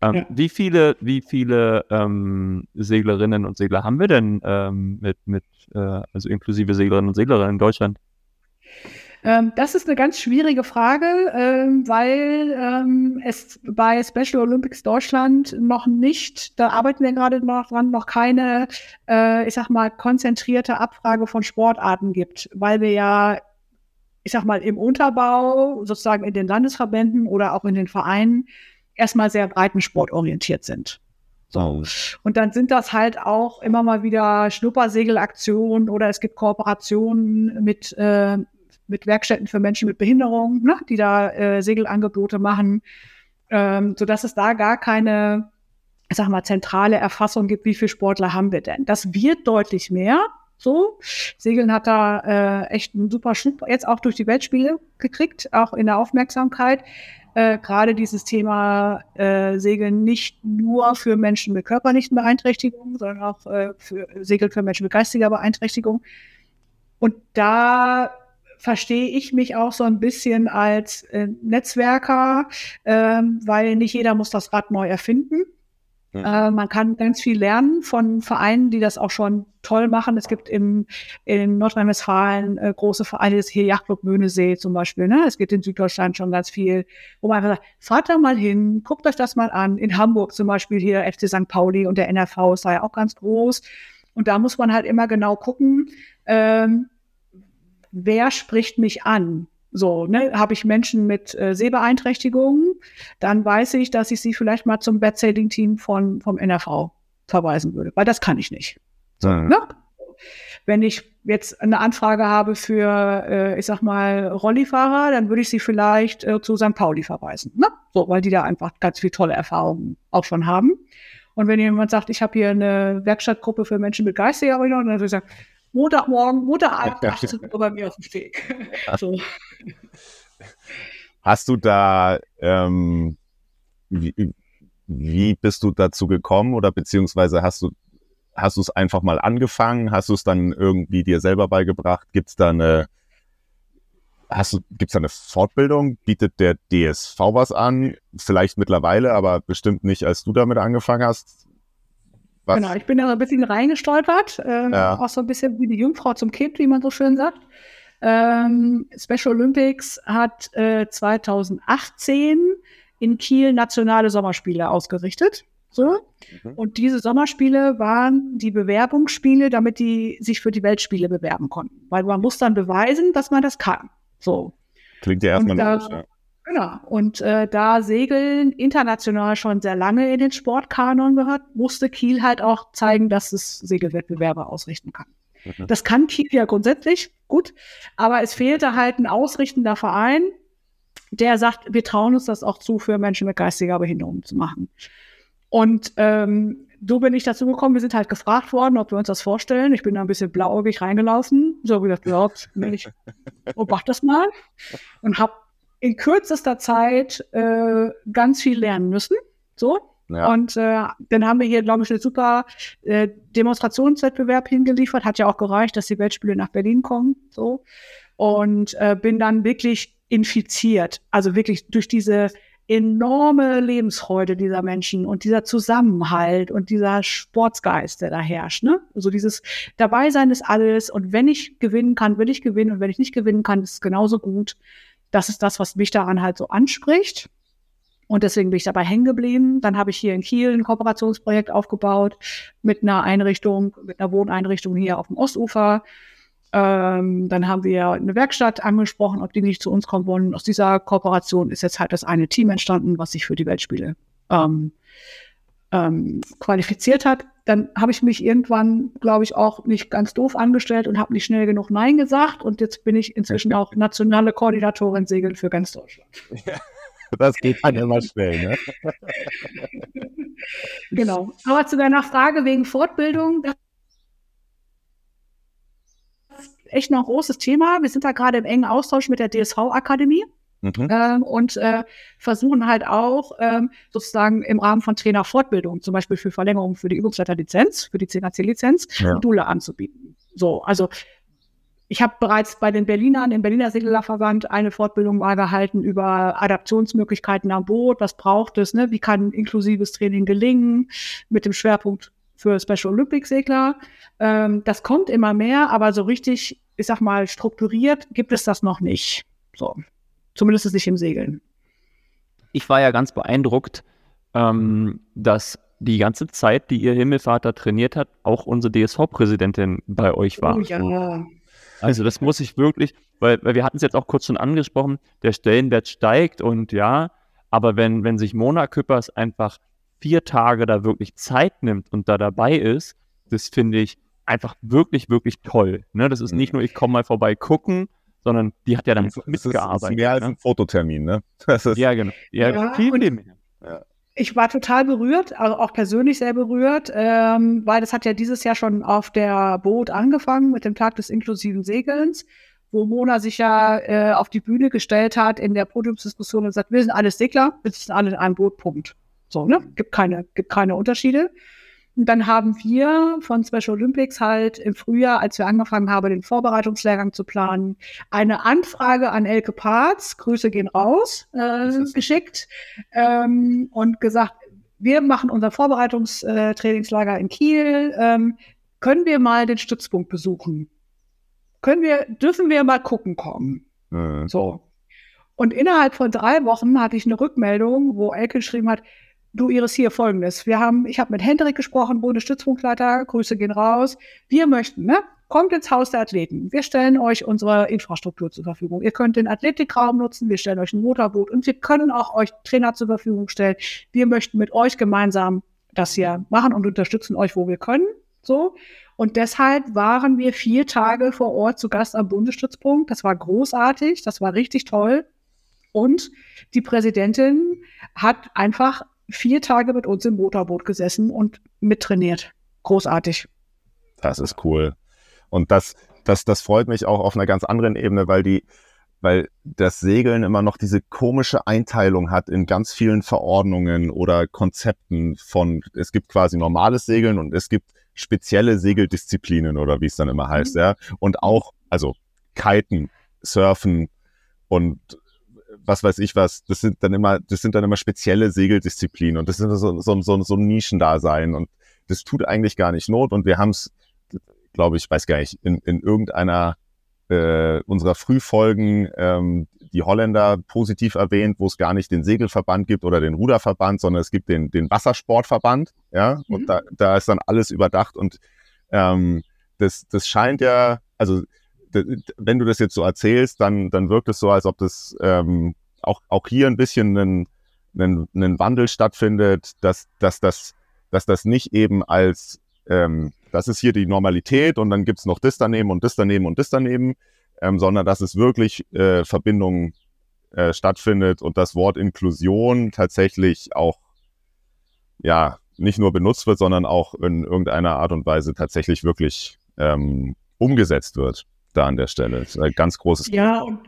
Ähm, ja. Wie viele, wie viele ähm, Seglerinnen und Segler haben wir denn ähm, mit, mit äh, also inklusive Seglerinnen und Segler in Deutschland? Ähm, das ist eine ganz schwierige Frage, ähm, weil ähm, es bei Special Olympics Deutschland noch nicht, da arbeiten wir gerade noch dran, noch keine, äh, ich sag mal, konzentrierte Abfrage von Sportarten gibt, weil wir ja, ich sag mal, im Unterbau, sozusagen in den Landesverbänden oder auch in den Vereinen, erstmal sehr breitensportorientiert sind. So. Und dann sind das halt auch immer mal wieder Schnuppersegelaktionen oder es gibt Kooperationen mit, äh, mit Werkstätten für Menschen mit Behinderung, ne, die da äh, Segelangebote machen, ähm, sodass es da gar keine, ich sag mal, zentrale Erfassung gibt, wie viele Sportler haben wir denn. Das wird deutlich mehr. So, Segeln hat da äh, echt einen super Schub jetzt auch durch die Weltspiele gekriegt, auch in der Aufmerksamkeit äh, gerade dieses Thema äh, Segeln nicht nur für Menschen mit körperlichen Beeinträchtigungen, sondern auch äh, für Segeln für Menschen mit geistiger Beeinträchtigung. Und da verstehe ich mich auch so ein bisschen als äh, Netzwerker, ähm, weil nicht jeder muss das Rad neu erfinden. Äh, man kann ganz viel lernen von Vereinen, die das auch schon toll machen. Es gibt im, in Nordrhein-Westfalen äh, große Vereine, das hier Yachtclub Möhnesee zum Beispiel. Ne? Es gibt in Süddeutschland schon ganz viel, wo man einfach sagt, fahrt da mal hin, guckt euch das mal an. In Hamburg zum Beispiel hier FC St. Pauli und der NRV ist da ja auch ganz groß. Und da muss man halt immer genau gucken, ähm, wer spricht mich an? So, ne, habe ich Menschen mit äh, Sehbeeinträchtigungen, dann weiß ich, dass ich sie vielleicht mal zum Bad-Sailing-Team von, vom NRV verweisen würde, weil das kann ich nicht. So, Mhm. ne? Wenn ich jetzt eine Anfrage habe für, äh, ich sag mal, Rollifahrer, dann würde ich sie vielleicht äh, zu St. Pauli verweisen. Ne? So, weil die da einfach ganz viel tolle Erfahrungen auch schon haben. Und wenn jemand sagt, ich habe hier eine Werkstattgruppe für Menschen mit geistiger Behinderung, dann würde ich sagen, Montagmorgen, Montagabend, 18 Uhr bei mir auf dem Steg. so. Hast du da, ähm, wie, wie bist du dazu gekommen oder beziehungsweise hast du, hast du es einfach mal angefangen? Hast du es dann irgendwie dir selber beigebracht? Gibt es da eine, hast du, gibt's da eine Fortbildung? Bietet der DSV was an? Vielleicht mittlerweile, aber bestimmt nicht, als du damit angefangen hast. Was? Genau, ich bin da so ein bisschen reingestolpert, äh, Ja. auch so ein bisschen wie die Jungfrau zum Kind, wie man so schön sagt. Ähm, Special Olympics hat äh, 2018 in Kiel nationale Sommerspiele ausgerichtet. So. Mhm. Und diese Sommerspiele waren die Bewerbungsspiele, damit die sich für die Weltspiele bewerben konnten. Weil man muss dann beweisen, dass man das kann. So. Klingt ja erstmal da- logisch, ja. Genau. Und äh, da Segeln international schon sehr lange in den Sportkanon gehört, musste Kiel halt auch zeigen, dass es Segelwettbewerbe ausrichten kann. Mhm. Das kann Kiel ja grundsätzlich gut, aber es fehlte halt ein ausrichtender Verein, der sagt, wir trauen uns das auch zu, für Menschen mit geistiger Behinderung zu machen. Und ähm, so bin ich dazu gekommen. Wir sind halt gefragt worden, ob wir uns das vorstellen. Ich bin da ein bisschen blauäugig reingelaufen. So hab ich gedacht, ja, [LAUGHS] Mensch, oh, mach das mal. Und habe in kürzester Zeit äh, ganz viel lernen müssen. So. Ja. Und äh, dann haben wir hier, glaube ich, einen super äh, Demonstrationswettbewerb hingeliefert. Hat ja auch gereicht, dass die Weltspiele nach Berlin kommen. So. Und äh, bin dann wirklich infiziert. Also wirklich durch diese enorme Lebensfreude dieser Menschen und dieser Zusammenhalt und dieser Sportsgeist, der da herrscht. Ne? Also dieses Dabeisein ist alles und wenn ich gewinnen kann, will ich gewinnen und wenn ich nicht gewinnen kann, ist es genauso gut. Das ist das, was mich daran halt so anspricht. Und deswegen bin ich dabei hängen geblieben. Dann habe ich hier in Kiel ein Kooperationsprojekt aufgebaut mit einer Einrichtung, mit einer Wohneinrichtung hier auf dem Ostufer. Ähm, dann haben wir eine Werkstatt angesprochen, ob die nicht zu uns kommen wollen. Aus dieser Kooperation ist jetzt halt das eine Team entstanden, was sich für die Weltspiele ähm, ähm, qualifiziert hat. Dann habe ich mich irgendwann, glaube ich, auch nicht ganz doof angestellt und habe nicht schnell genug Nein gesagt. Und jetzt bin ich inzwischen auch [LAUGHS] nationale Koordinatorin Segeln für ganz Deutschland. Das geht dann immer schnell, ne? [LAUGHS] Genau. Aber zu deiner Frage wegen Fortbildung, das ist echt noch ein großes Thema. Wir sind da gerade im engen Austausch mit der DSV-Akademie Mhm. ähm, und äh, versuchen halt auch ähm, sozusagen im Rahmen von Trainerfortbildung, zum Beispiel für Verlängerung für die Übungsleiterlizenz, für die CNC-Lizenz, Ja. Module anzubieten. So, also ich habe bereits bei den Berlinern, im Berliner Seglerverband, eine Fortbildung mal gehalten über Adaptionsmöglichkeiten am Boot. Was braucht es? Ne? Wie kann inklusives Training gelingen? Mit dem Schwerpunkt für Special Olympics Segler. Ähm, das kommt immer mehr, aber so richtig ich sag mal, strukturiert gibt es das noch nicht. So. Zumindest nicht im Segeln. Ich war ja ganz beeindruckt, ähm, dass die ganze Zeit, die ihr Himmelvater trainiert hat, auch unsere DSV-Präsidentin bei euch war. Oh ja. Also das muss ich wirklich, weil, weil wir hatten es jetzt auch kurz schon angesprochen, der Stellenwert steigt und ja, aber wenn, wenn sich Mona Küppers einfach vier Tage da wirklich Zeit nimmt und da dabei ist, das finde ich einfach wirklich, wirklich toll. Ne? Das ist nicht nur, ich komme mal vorbei gucken, sondern die hat ja dann Das mitgearbeitet. ist mehr als ne? ein Fototermin, ne? [LAUGHS] Das ist, Ja, genau. Ja, Ja, viel, mehr. Ich war total berührt, also auch persönlich sehr berührt, ähm, weil das hat ja dieses Jahr schon auf der Boot angefangen mit dem Tag des inklusiven Segelns, wo Mona sich ja äh, auf die Bühne gestellt hat in der Podiumsdiskussion und sagt, wir sind alles Segler, wir sitzen alle in einem Boot, Punkt. So, ne? Gibt keine, gibt keine Unterschiede. Und dann haben wir von Special Olympics halt im Frühjahr, als wir angefangen haben, den Vorbereitungslehrgang zu planen, eine Anfrage an Elke Parz, Grüße gehen raus, äh, geschickt ähm, und gesagt, wir machen unser Vorbereitungstrainingslager in Kiel. Ähm, können wir mal den Stützpunkt besuchen? Können wir, dürfen wir mal gucken kommen? äh, So. Und innerhalb von drei Wochen hatte ich eine Rückmeldung, wo Elke geschrieben hat, du Iris, hier folgendes. Wir haben, ich habe mit Hendrik gesprochen, Bundesstützpunktleiter, Grüße gehen raus. Wir möchten, ne? Kommt ins Haus der Athleten. Wir stellen euch unsere Infrastruktur zur Verfügung. Ihr könnt den Athletikraum nutzen, wir stellen euch ein Motorboot und wir können auch euch Trainer zur Verfügung stellen. Wir möchten mit euch gemeinsam das hier machen und unterstützen euch, wo wir können. So. Und deshalb waren wir vier Tage vor Ort zu Gast am Bundesstützpunkt. Das war großartig, das war richtig toll. Und die Präsidentin hat einfach vier Tage mit uns im Motorboot gesessen und mittrainiert. Großartig. Das ist cool. Und das, das, das freut mich auch auf einer ganz anderen Ebene, weil die, weil das Segeln immer noch diese komische Einteilung hat in ganz vielen Verordnungen oder Konzepten von, es gibt quasi normales Segeln und es gibt spezielle Segeldisziplinen oder wie es dann immer heißt, ja. Und auch, also Kiten, Surfen und was weiß ich was, das sind dann immer, das sind dann immer spezielle Segeldisziplinen und das sind so, so, so, so ein Nischendasein und das tut eigentlich gar nicht Not und wir haben es, glaube ich, weiß gar nicht, in, in irgendeiner äh, unserer Frühfolgen ähm, die Holländer positiv erwähnt, wo es gar nicht den Segelverband gibt oder den Ruderverband, sondern es gibt den, den Wassersportverband, ja, und Mhm. da, da ist dann alles überdacht und ähm, das, das scheint ja, also wenn du das jetzt so erzählst, dann, dann wirkt es so, als ob das ähm, auch, auch hier ein bisschen einen, einen, einen Wandel stattfindet, dass, dass, das, dass das nicht eben als, ähm, das ist hier die Normalität und dann gibt's noch das daneben und das daneben und das daneben, ähm, sondern dass es wirklich äh, Verbindungen äh, stattfindet und das Wort Inklusion tatsächlich auch ja nicht nur benutzt wird, sondern auch in irgendeiner Art und Weise tatsächlich wirklich ähm, umgesetzt wird da an der Stelle. Ist ein ganz großes Ja, und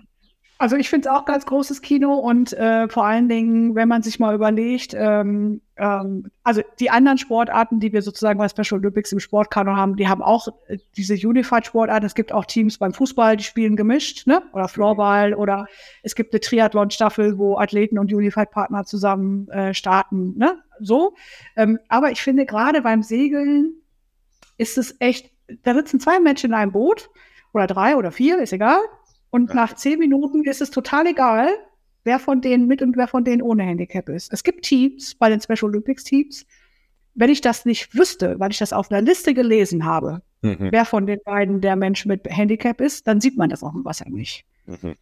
also ich finde es auch ganz großes Kino und äh, vor allen Dingen, wenn man sich mal überlegt, ähm, ähm, also die anderen Sportarten, die wir sozusagen bei Special Olympics im Sportkanon haben, die haben auch äh, diese Unified-Sportarten. Es gibt auch Teams beim Fußball, die spielen gemischt, ne? Oder Floorball oder es gibt eine Triathlon-Staffel, wo Athleten und Unified-Partner zusammen äh, starten, ne? So. Ähm, aber ich finde gerade beim Segeln ist es echt, da sitzen zwei Menschen in einem Boot oder drei oder vier, ist egal. Und nach zehn Minuten ist es total egal, wer von denen mit und wer von denen ohne Handicap ist. Es gibt Teams bei den Special Olympics Teams, wenn ich das nicht wüsste, weil ich das auf einer Liste gelesen habe, Mhm. wer von den beiden der Mensch mit Handicap ist, dann sieht man das auf dem Wasser nicht. Mhm.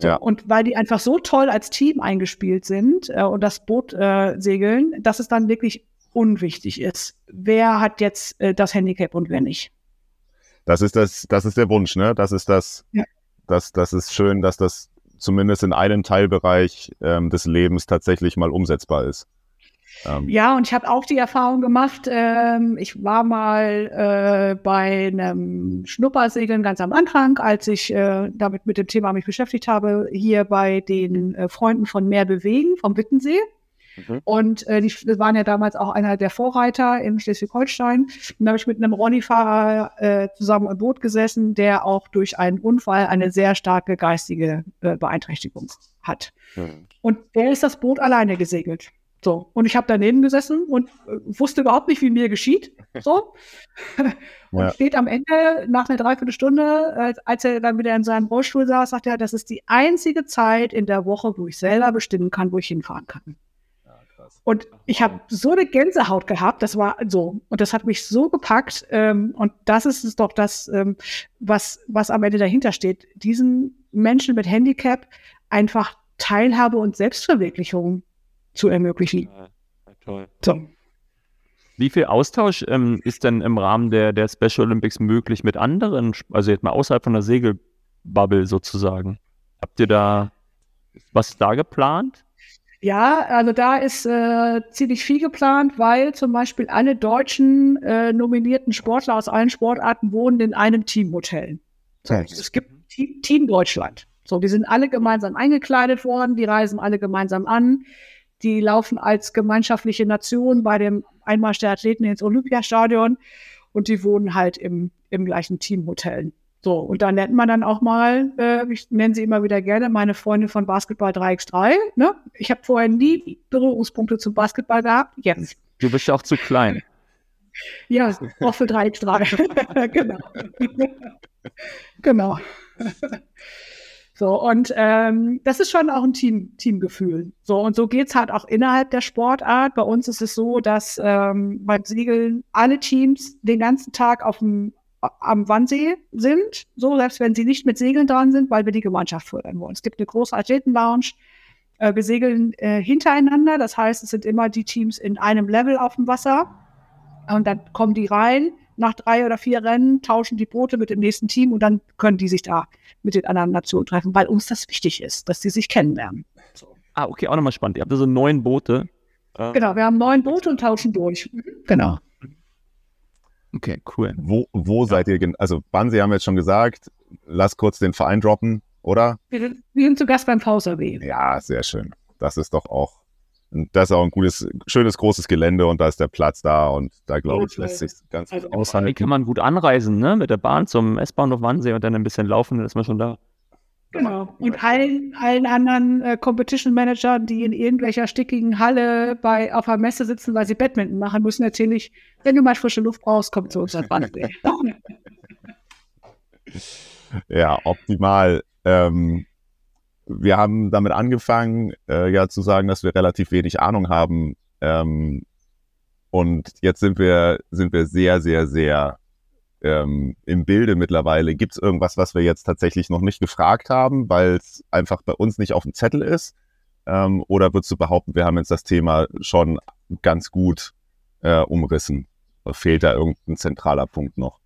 So, Ja. Und weil die einfach so toll als Team eingespielt sind äh, und das Boot äh, segeln, dass es dann wirklich unwichtig ist, wer hat jetzt äh, das Handicap und wer nicht. Das ist das, das ist der Wunsch, ne? Das ist das, Ja. das, das ist schön, dass das zumindest in einem Teilbereich ähm, des Lebens tatsächlich mal umsetzbar ist. Ähm, Ja, und ich habe auch die Erfahrung gemacht, ähm, ich war mal äh, bei einem Schnuppersegeln ganz am Anfang, als ich äh, damit mit dem Thema mich beschäftigt habe, hier bei den äh, Freunden von Meer bewegen vom Wittensee. Mhm. Und äh, die waren ja damals auch einer der Vorreiter in Schleswig-Holstein. Und da habe ich mit einem Ronny-Fahrer äh, zusammen im Boot gesessen, der auch durch einen Unfall eine sehr starke geistige äh, Beeinträchtigung hat. Mhm. Und der ist das Boot alleine gesegelt. So, und ich habe daneben gesessen und äh, wusste überhaupt nicht, wie mir geschieht. So. [LAUGHS] und Ja. steht am Ende nach einer Dreiviertelstunde, äh, als er dann wieder in seinem Rollstuhl saß, sagt er, das ist die einzige Zeit in der Woche, wo ich selber bestimmen kann, wo ich hinfahren kann. Und ich habe so eine Gänsehaut gehabt, das war so, und das hat mich so gepackt. Ähm, und das ist es doch das, ähm, was, was am Ende dahinter steht, diesen Menschen mit Handicap einfach Teilhabe und Selbstverwirklichung zu ermöglichen. Toll. So. Wie viel Austausch ähm, ist denn im Rahmen der, der Special Olympics möglich mit anderen, also jetzt mal außerhalb von der Segelbubble sozusagen? Habt ihr da, was da geplant? Ja, also da ist äh, ziemlich viel geplant, weil zum Beispiel alle deutschen äh, nominierten Sportler aus allen Sportarten wohnen in einem Teamhotel. So, es gibt Team, Team Deutschland. So, die sind alle gemeinsam eingekleidet worden, die reisen alle gemeinsam an, die laufen als gemeinschaftliche Nation bei dem Einmarsch der Athleten ins Olympiastadion und die wohnen halt im, im gleichen Teamhotel. So, und da nennt man dann auch mal, äh, ich nenne sie immer wieder gerne, meine Freundin von Basketball 3x3. Ne? Ich habe vorher nie Berührungspunkte zum Basketball gehabt. Jetzt. Du bist ja auch zu klein. Ja, auch für 3x3. genau. genau. So, und ähm, das ist schon auch ein Team, Teamgefühl. So, und so geht's halt auch innerhalb der Sportart. Bei uns ist es so, dass ähm, beim Segeln alle Teams den ganzen Tag auf dem, am Wannsee sind, so selbst wenn sie nicht mit Segeln dran sind, weil wir die Gemeinschaft fördern wollen. Es gibt eine große Athletenlounge. Äh, wir segeln äh, hintereinander, das heißt, es sind immer die Teams in einem Level auf dem Wasser. Und dann kommen die rein, nach drei oder vier Rennen, tauschen die Boote mit dem nächsten Team und dann können die sich da mit den anderen Nationen treffen, weil uns das wichtig ist, dass die sich kennenlernen. Ah, okay, auch nochmal spannend. Ihr habt also neun Boote. Äh, Genau, wir haben neun Boote und tauschen durch. Genau. Okay, cool. Wo, wo seid ihr? Also, Wannsee haben wir jetzt schon gesagt. Lass kurz den Verein droppen, oder? Wir sind, wir sind zu Gast beim VSAW. Ja, sehr schön. Das ist doch auch, das ist auch ein gutes, schönes, großes Gelände und da ist der Platz da und da glaube ich, lässt sich ganz Also, gut aushalten. kann man gut anreisen, ne? Mit der Bahn zum S-Bahnhof Wannsee und dann ein bisschen laufen, dann ist man schon da. Genau. Und allen, allen anderen äh, Competition Managern, die in irgendwelcher stickigen Halle bei, auf einer Messe sitzen, weil sie Badminton machen müssen, erzähle ich, wenn du mal frische Luft brauchst, komm zu uns Wannsee. [LAUGHS] Ja, optimal. Ähm, wir haben damit angefangen, äh, ja zu sagen, dass wir relativ wenig Ahnung haben. Ähm, und jetzt sind wir, sind wir sehr, sehr, sehr ähm, im Bilde mittlerweile. Gibt es irgendwas, was wir jetzt tatsächlich noch nicht gefragt haben, weil es einfach bei uns nicht auf dem Zettel ist? Ähm, oder würdest du behaupten, wir haben jetzt das Thema schon ganz gut äh, umrissen? Fehlt da irgendein zentraler Punkt noch?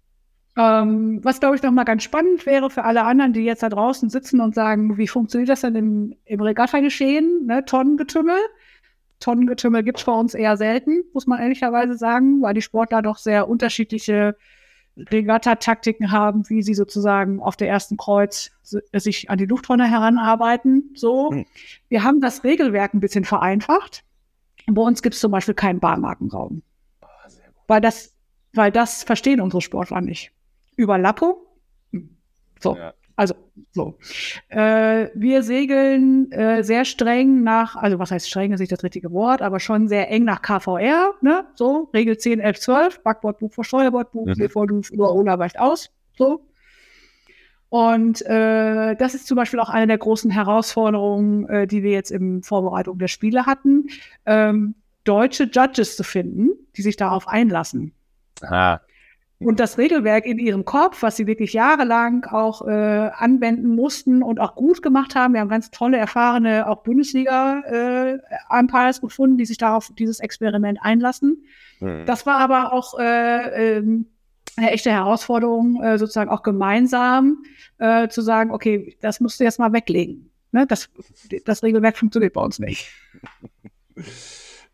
Ähm, was, glaube ich, nochmal ganz spannend wäre für alle anderen, die jetzt da draußen sitzen und sagen, wie funktioniert das denn im, im Regatta-Geschehen? Ne? Tonnengetümmel. Tonnengetümmel gibt es bei uns eher selten, muss man ehrlicherweise sagen, weil die Sportler doch sehr unterschiedliche Regatta-Taktiken haben, wie sie sozusagen auf der ersten Kreuz si- sich an die Lufttonne heranarbeiten. So. Hm. Wir haben das Regelwerk ein bisschen vereinfacht. Bei uns gibt es zum Beispiel keinen Bahnmarkenraum. Weil das, weil das verstehen unsere Sportler nicht. Überlappung. Hm. So, Ja. Also so. Äh, wir segeln äh, sehr streng nach, also was heißt streng, ist nicht das richtige Wort, aber schon sehr eng nach KVR, ne? So, Regel 10, 11, 12, Backbordbuch vor Steuerbordbuch, Mhm. mhm. über Ola weicht aus. So. Und äh, das ist zum Beispiel auch eine der großen Herausforderungen, äh, die wir jetzt in Vorbereitung der Spiele hatten, ähm, deutsche Judges zu finden, die sich darauf einlassen. Ah, Und das Regelwerk in ihrem Kopf, was sie wirklich jahrelang auch äh, anwenden mussten und auch gut gemacht haben. Wir haben ganz tolle, erfahrene, auch Bundesliga-Umpires gefunden, die sich darauf dieses Experiment einlassen. hm. Das war aber auch äh, ähm, eine echte Herausforderung, äh, sozusagen auch gemeinsam äh, zu sagen, okay, das musst du jetzt mal weglegen. Ne? Das, das Regelwerk funktioniert bei uns nicht.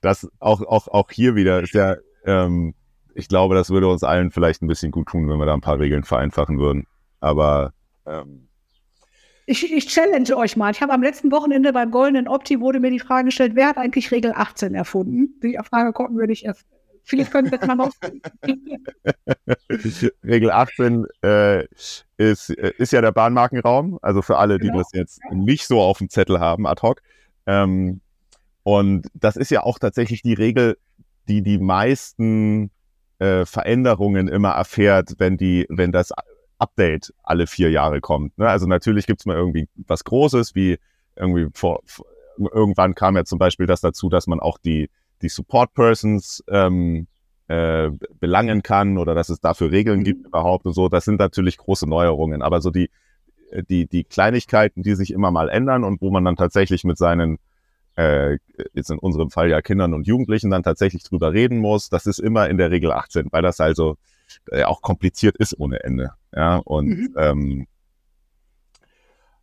das auch, auch, auch hier wieder ist ja, ähm, ich glaube, das würde uns allen vielleicht ein bisschen gut tun, wenn wir da ein paar Regeln vereinfachen würden. Aber ähm, Ich, ich challenge euch mal. Ich habe am letzten Wochenende beim Goldenen Opti wurde mir die Frage gestellt, wer hat eigentlich Regel 18 erfunden? Die Frage konnten wir nicht erf- Vielleicht können wir das mal rausfinden. [LAUGHS] Regel 18 äh, ist, äh, ist ja der Bahnmarkenraum, also für alle, die Genau. das jetzt nicht so auf dem Zettel haben, ad hoc. Ähm, Und das ist ja auch tatsächlich die Regel, die die meisten äh, Veränderungen immer erfährt, wenn die, wenn das Update alle vier Jahre kommt. Ne? Also natürlich gibt's mal irgendwie was Großes, wie irgendwie vor, vor irgendwann kam ja zum Beispiel das dazu, dass man auch die, die Support Persons ähm, äh, belangen kann oder dass es dafür Regeln gibt überhaupt und so. Das sind natürlich große Neuerungen. Aber so die, die, die Kleinigkeiten, die sich immer mal ändern und wo man dann tatsächlich mit seinen äh, jetzt in unserem Fall ja Kindern und Jugendlichen dann tatsächlich drüber reden muss, das ist immer in der Regel 18, weil das also äh, auch kompliziert ist ohne Ende. Ja, und mhm. ähm,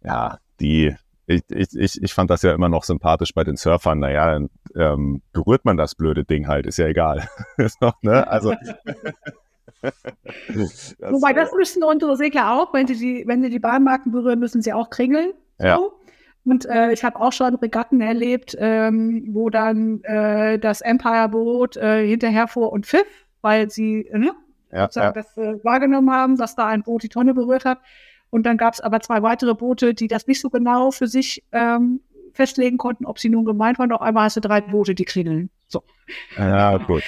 ja, die, ich, ich, ich fand das ja immer noch sympathisch bei den Surfern. Naja, ähm, berührt man das blöde Ding halt, ist ja egal. [LAUGHS] ne? Also. das, [LAUGHS] Wobei, das müssen unsere Segler auch, wenn sie die, wenn sie die Bahnmarken berühren, müssen sie auch kringeln. Ja. Und äh, ich habe auch schon Regatten erlebt, ähm, wo dann äh, das Empire-Boot äh, hinterherfuhr und pfiff, weil sie ne, ja, ja. das äh, wahrgenommen haben, dass da ein Boot die Tonne berührt hat. Und dann gab es aber zwei weitere Boote, die das nicht so genau für sich ähm, festlegen konnten, ob sie nun gemeint waren. Auf einmal hast du drei Boote, die klingeln. So. Ja, gut.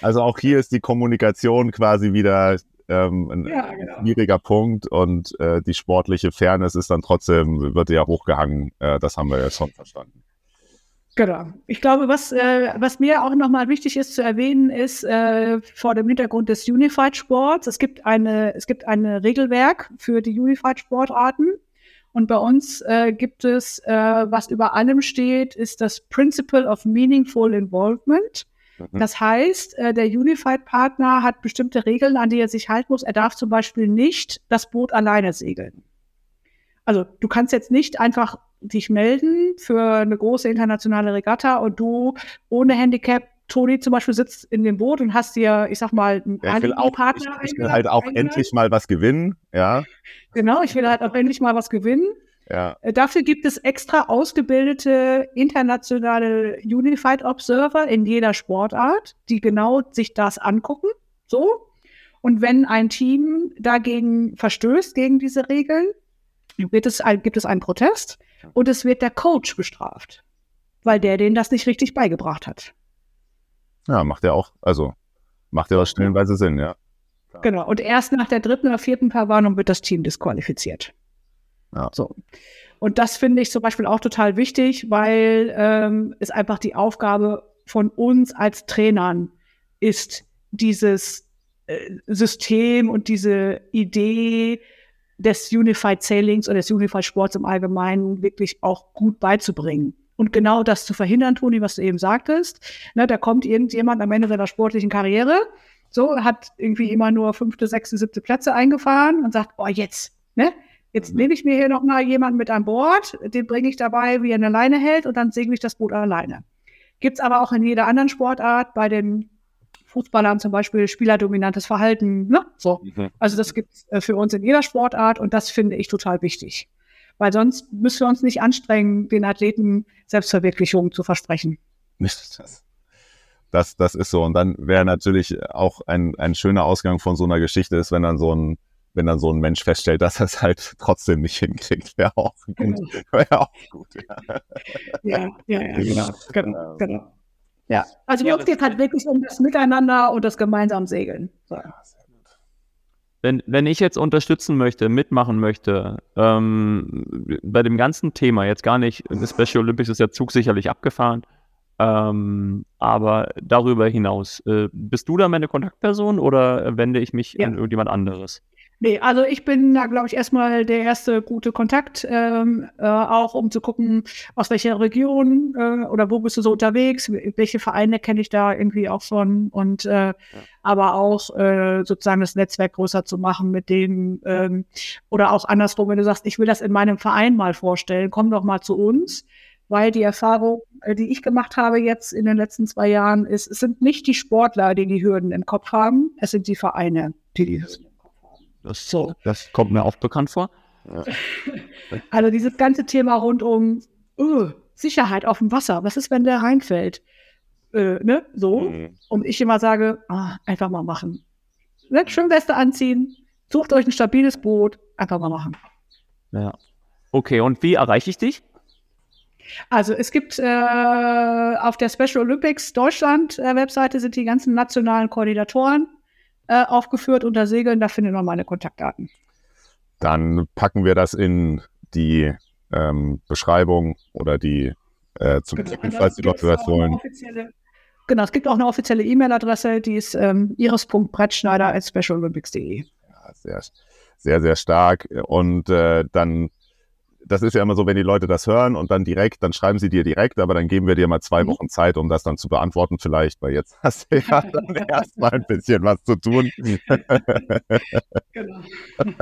Also auch hier ist die Kommunikation quasi wieder ähm, ein ja, genau. schwieriger Punkt und äh, die sportliche Fairness ist dann trotzdem, wird ja hochgehangen. Äh, das haben wir ja schon verstanden. Genau. Ich glaube, was, äh, was mir auch nochmal wichtig ist zu erwähnen, ist äh, vor dem Hintergrund des Unified Sports. Es gibt eine, es gibt ein Regelwerk für die Unified Sportarten. Und bei uns äh, gibt es, äh, was über allem steht, ist das Principle of Meaningful Involvement. Mhm. Das heißt, äh, der Unified-Partner hat bestimmte Regeln, an die er sich halten muss. Er darf zum Beispiel nicht das Boot alleine segeln. Also du kannst jetzt nicht einfach dich melden für eine große internationale Regatta und du ohne Handicap Toni zum Beispiel sitzt in dem Boot und hast dir, ich sag mal, einen ja, ich will auch, Partner. Ich, ich will halt auch endlich mal was gewinnen, ja. Genau, ich will halt auch endlich mal was gewinnen. Ja. Äh, dafür gibt es extra ausgebildete internationale Unified Observer in jeder Sportart, die genau sich das angucken. So. Und wenn ein Team dagegen verstößt, gegen diese Regeln, wird es gibt es einen Protest und es wird der Coach bestraft, weil der denen das nicht richtig beigebracht hat. Ja, macht ja auch, also macht ja was stellenweise Sinn, ja. Genau. Und erst nach der dritten oder vierten Verwarnung wird das Team disqualifiziert. Ja. So. Und das finde ich zum Beispiel auch total wichtig, weil ähm, es einfach die Aufgabe von uns als Trainern ist, dieses äh, System und diese Idee des Unified Sailings oder des Unified Sports im Allgemeinen wirklich auch gut beizubringen. Und genau das zu verhindern, Toni, was du eben sagtest. Ne, da kommt irgendjemand am Ende seiner sportlichen Karriere, so, hat irgendwie immer nur fünfte, sechste, siebte Plätze eingefahren und sagt, oh, jetzt, ne? Jetzt mhm. nehme ich mir hier noch mal jemanden mit an Bord, den bringe ich dabei, wie er eine Leine hält und dann segle ich das Boot alleine. Gibt's aber auch in jeder anderen Sportart, bei den Fußballern zum Beispiel spielerdominantes Verhalten, ne? So. Mhm. Also das gibt's äh, für uns in jeder Sportart und das finde ich total wichtig. Weil sonst müssen wir uns nicht anstrengen, den Athleten Selbstverwirklichung zu versprechen. Das, das ist so. Und dann wäre natürlich auch ein, ein schöner Ausgang von so einer Geschichte ist, wenn dann so ein wenn dann so ein Mensch feststellt, dass er es halt trotzdem nicht hinkriegt, wäre auch gut. Genau. [LAUGHS] Wäre auch gut ja. ja, ja, ja, [LAUGHS] genau. genau, genau. Ja, also ja, uns geht halt wirklich um das Miteinander und das gemeinsam Segeln. So. Wenn, wenn ich jetzt unterstützen möchte, mitmachen möchte, ähm, bei dem ganzen Thema, jetzt gar nicht, das Special Olympics ist der Zug sicherlich abgefahren, ähm, aber darüber hinaus, äh, bist du da meine Kontaktperson oder wende ich mich ja. an irgendjemand anderes? Nee, also ich bin da, glaube ich, erstmal der erste gute Kontakt, ähm, äh, auch um zu gucken, aus welcher Region äh, oder wo bist du so unterwegs, welche Vereine kenne ich da irgendwie auch schon? Und äh, ja. aber auch äh, sozusagen das Netzwerk größer zu machen mit denen ähm, oder auch andersrum, wenn du sagst, ich will das in meinem Verein mal vorstellen, komm doch mal zu uns, weil die Erfahrung, äh, die ich gemacht habe jetzt in den letzten zwei Jahren, ist, es sind nicht die Sportler, die die Hürden im Kopf haben, es sind die Vereine, die die Hürden das, so. das kommt mir auch bekannt vor. Ja. [LAUGHS] Also dieses ganze Thema rund um uh, Sicherheit auf dem Wasser. Was ist, wenn der reinfällt? Äh, ne? So. Mhm. Und ich immer sage, ah, einfach mal machen. Ne? Schwimmweste anziehen, sucht euch ein stabiles Boot, einfach mal machen. Ja. Okay, und wie erreiche ich dich? Also es gibt äh, auf der Special Olympics Deutschland äh, Webseite sind die ganzen nationalen Koordinatoren äh, aufgeführt unter Segeln. Da findet man meine Kontaktdaten. Dann packen wir das in die ähm, Beschreibung oder die äh, zum Genau, und falls die Leute das wollen. Genau, es gibt auch eine offizielle E-Mail-Adresse, die ist ähm, iris.brettschneider at specialolympics.de. Ja, sehr, sehr, sehr stark. Und äh, dann, das ist ja immer so, wenn die Leute das hören und dann direkt, dann schreiben sie dir direkt, aber dann geben wir dir mal zwei Mhm. Wochen Zeit, um das dann zu beantworten vielleicht, weil jetzt hast du ja [LAUGHS] dann erstmal ein bisschen was zu tun. Genau. [LAUGHS]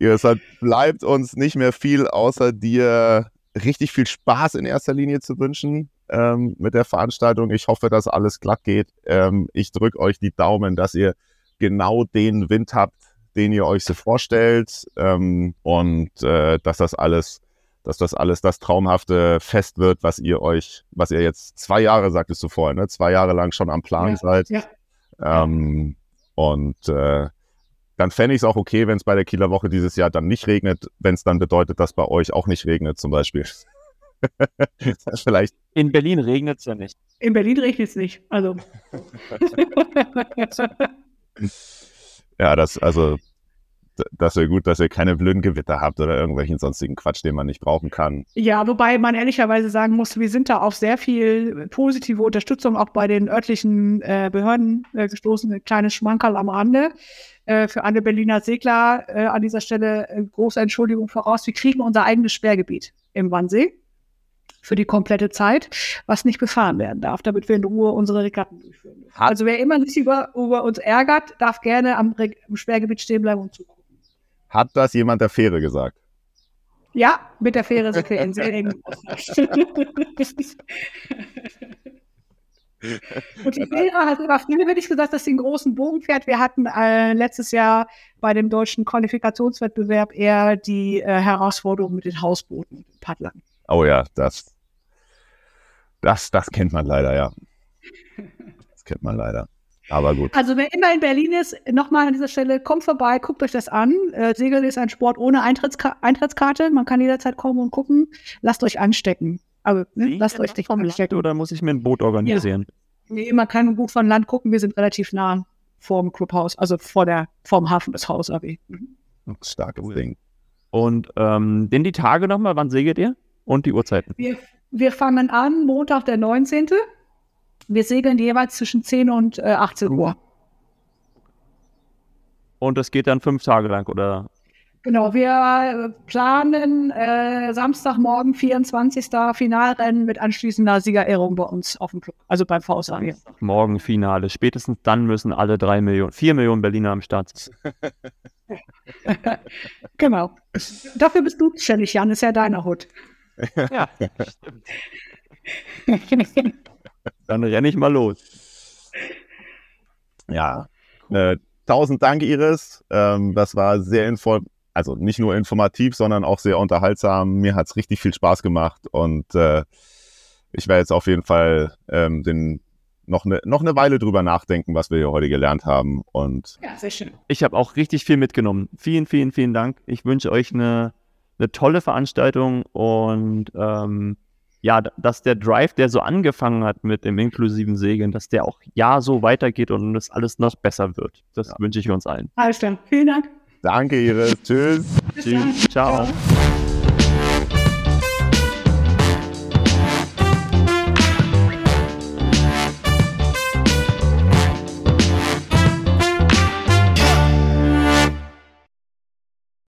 Es hat, bleibt uns nicht mehr viel, außer dir richtig viel Spaß in erster Linie zu wünschen ähm, mit der Veranstaltung. Ich hoffe, dass alles glatt geht. Ähm, ich drücke euch die Daumen, dass ihr genau den Wind habt, den ihr euch so vorstellt ähm, und äh, dass das alles dass das alles das traumhafte Fest wird, was ihr euch, was ihr jetzt zwei Jahre, sagtest du vorher, ne? zwei Jahre lang schon am Plan Ja, seid. ja. Ähm, und äh, dann fände ich es auch okay, wenn es bei der Kieler Woche dieses Jahr dann nicht regnet, wenn es dann bedeutet, dass bei euch auch nicht regnet, zum Beispiel. [LAUGHS] Vielleicht, In Berlin regnet es ja nicht. In Berlin regnet es nicht. Also. [LAUGHS] ja, das, also, das wäre gut, dass ihr keine blöden Gewitter habt oder irgendwelchen sonstigen Quatsch, den man nicht brauchen kann. Ja, wobei man ehrlicherweise sagen muss, wir sind da auf sehr viel positive Unterstützung auch bei den örtlichen äh, Behörden äh, gestoßen. Ein kleines Schmankerl am Rande. Äh, für alle Berliner Segler äh, an dieser Stelle äh, große Entschuldigung voraus. Wir kriegen unser eigenes Sperrgebiet im Wannsee für die komplette Zeit, was nicht befahren werden darf, damit wir in Ruhe unsere Regatten durchführen. dürfen. Also wer immer sich über, über uns ärgert, darf gerne am, Re- am Sperrgebiet stehen bleiben und zugucken. Hat das jemand der Fähre gesagt? Ja, mit der Fähre sind wir in sehr Austausch. Und die [LAUGHS] Fähre hat über viele wirklich gesagt, dass sie einen großen Bogen fährt. Wir hatten äh, letztes Jahr bei dem deutschen Qualifikationswettbewerb eher die äh, Herausforderung mit den Hausbooten und den Paddlern. Oh ja, das, das, das kennt man leider, ja. Das kennt man leider. Aber gut. Also wer immer in Berlin ist, nochmal an dieser Stelle, kommt vorbei, guckt euch das an. Äh, Segeln ist ein Sport ohne Eintrittska Eintrittskarte. Man kann jederzeit kommen und gucken. Lasst euch anstecken. Also ne, lasst euch nicht vom Land anstecken. oder muss ich mir ein Boot organisieren? Nee, man kann gut von Land gucken. Wir sind relativ nah vorm Clubhaus, also vor der, vorm Hafen des Haus AB. Starkes Cool. Ding. Und ähm, denn die Tage nochmal, wann segelt ihr? Und die Uhrzeiten. Wir, wir fangen an, Montag der 19. Wir segeln jeweils zwischen 10 und äh, 18 Uhr. Und das geht dann fünf Tage lang, oder? Genau, wir äh, planen äh, Samstagmorgen, 24. Finalrennen mit anschließender Siegerehrung bei uns auf dem Club, also beim VSAG. Morgen Finale. Spätestens dann müssen alle drei Millionen, vier Millionen Berliner am Start sein. [LAUGHS] Genau. Dafür bist du zuständig, Jan, ist ja deiner Hut. Ja, [LAUGHS] dann renne ich mal los. Ja. Äh, tausend Dank, Iris. Ähm, das war sehr info also nicht nur informativ, sondern auch sehr unterhaltsam. Mir hat's richtig viel Spaß gemacht und äh, ich werde jetzt auf jeden Fall ähm, den, noch, eine, noch eine Weile drüber nachdenken, was wir hier heute gelernt haben. Und Ja, sehr schön. Ich habe auch richtig viel mitgenommen. Vielen, vielen, vielen Dank. Ich wünsche euch eine, eine tolle Veranstaltung und ähm, ja, dass der Drive, der so angefangen hat mit dem inklusiven Segeln, dass der auch ja so weitergeht und es alles noch besser wird. Das wünsche ich uns allen. Alles klar. Vielen Dank. danke, Iris. Tschüss. Bis dann. Tschüss. Ciao. Ciao.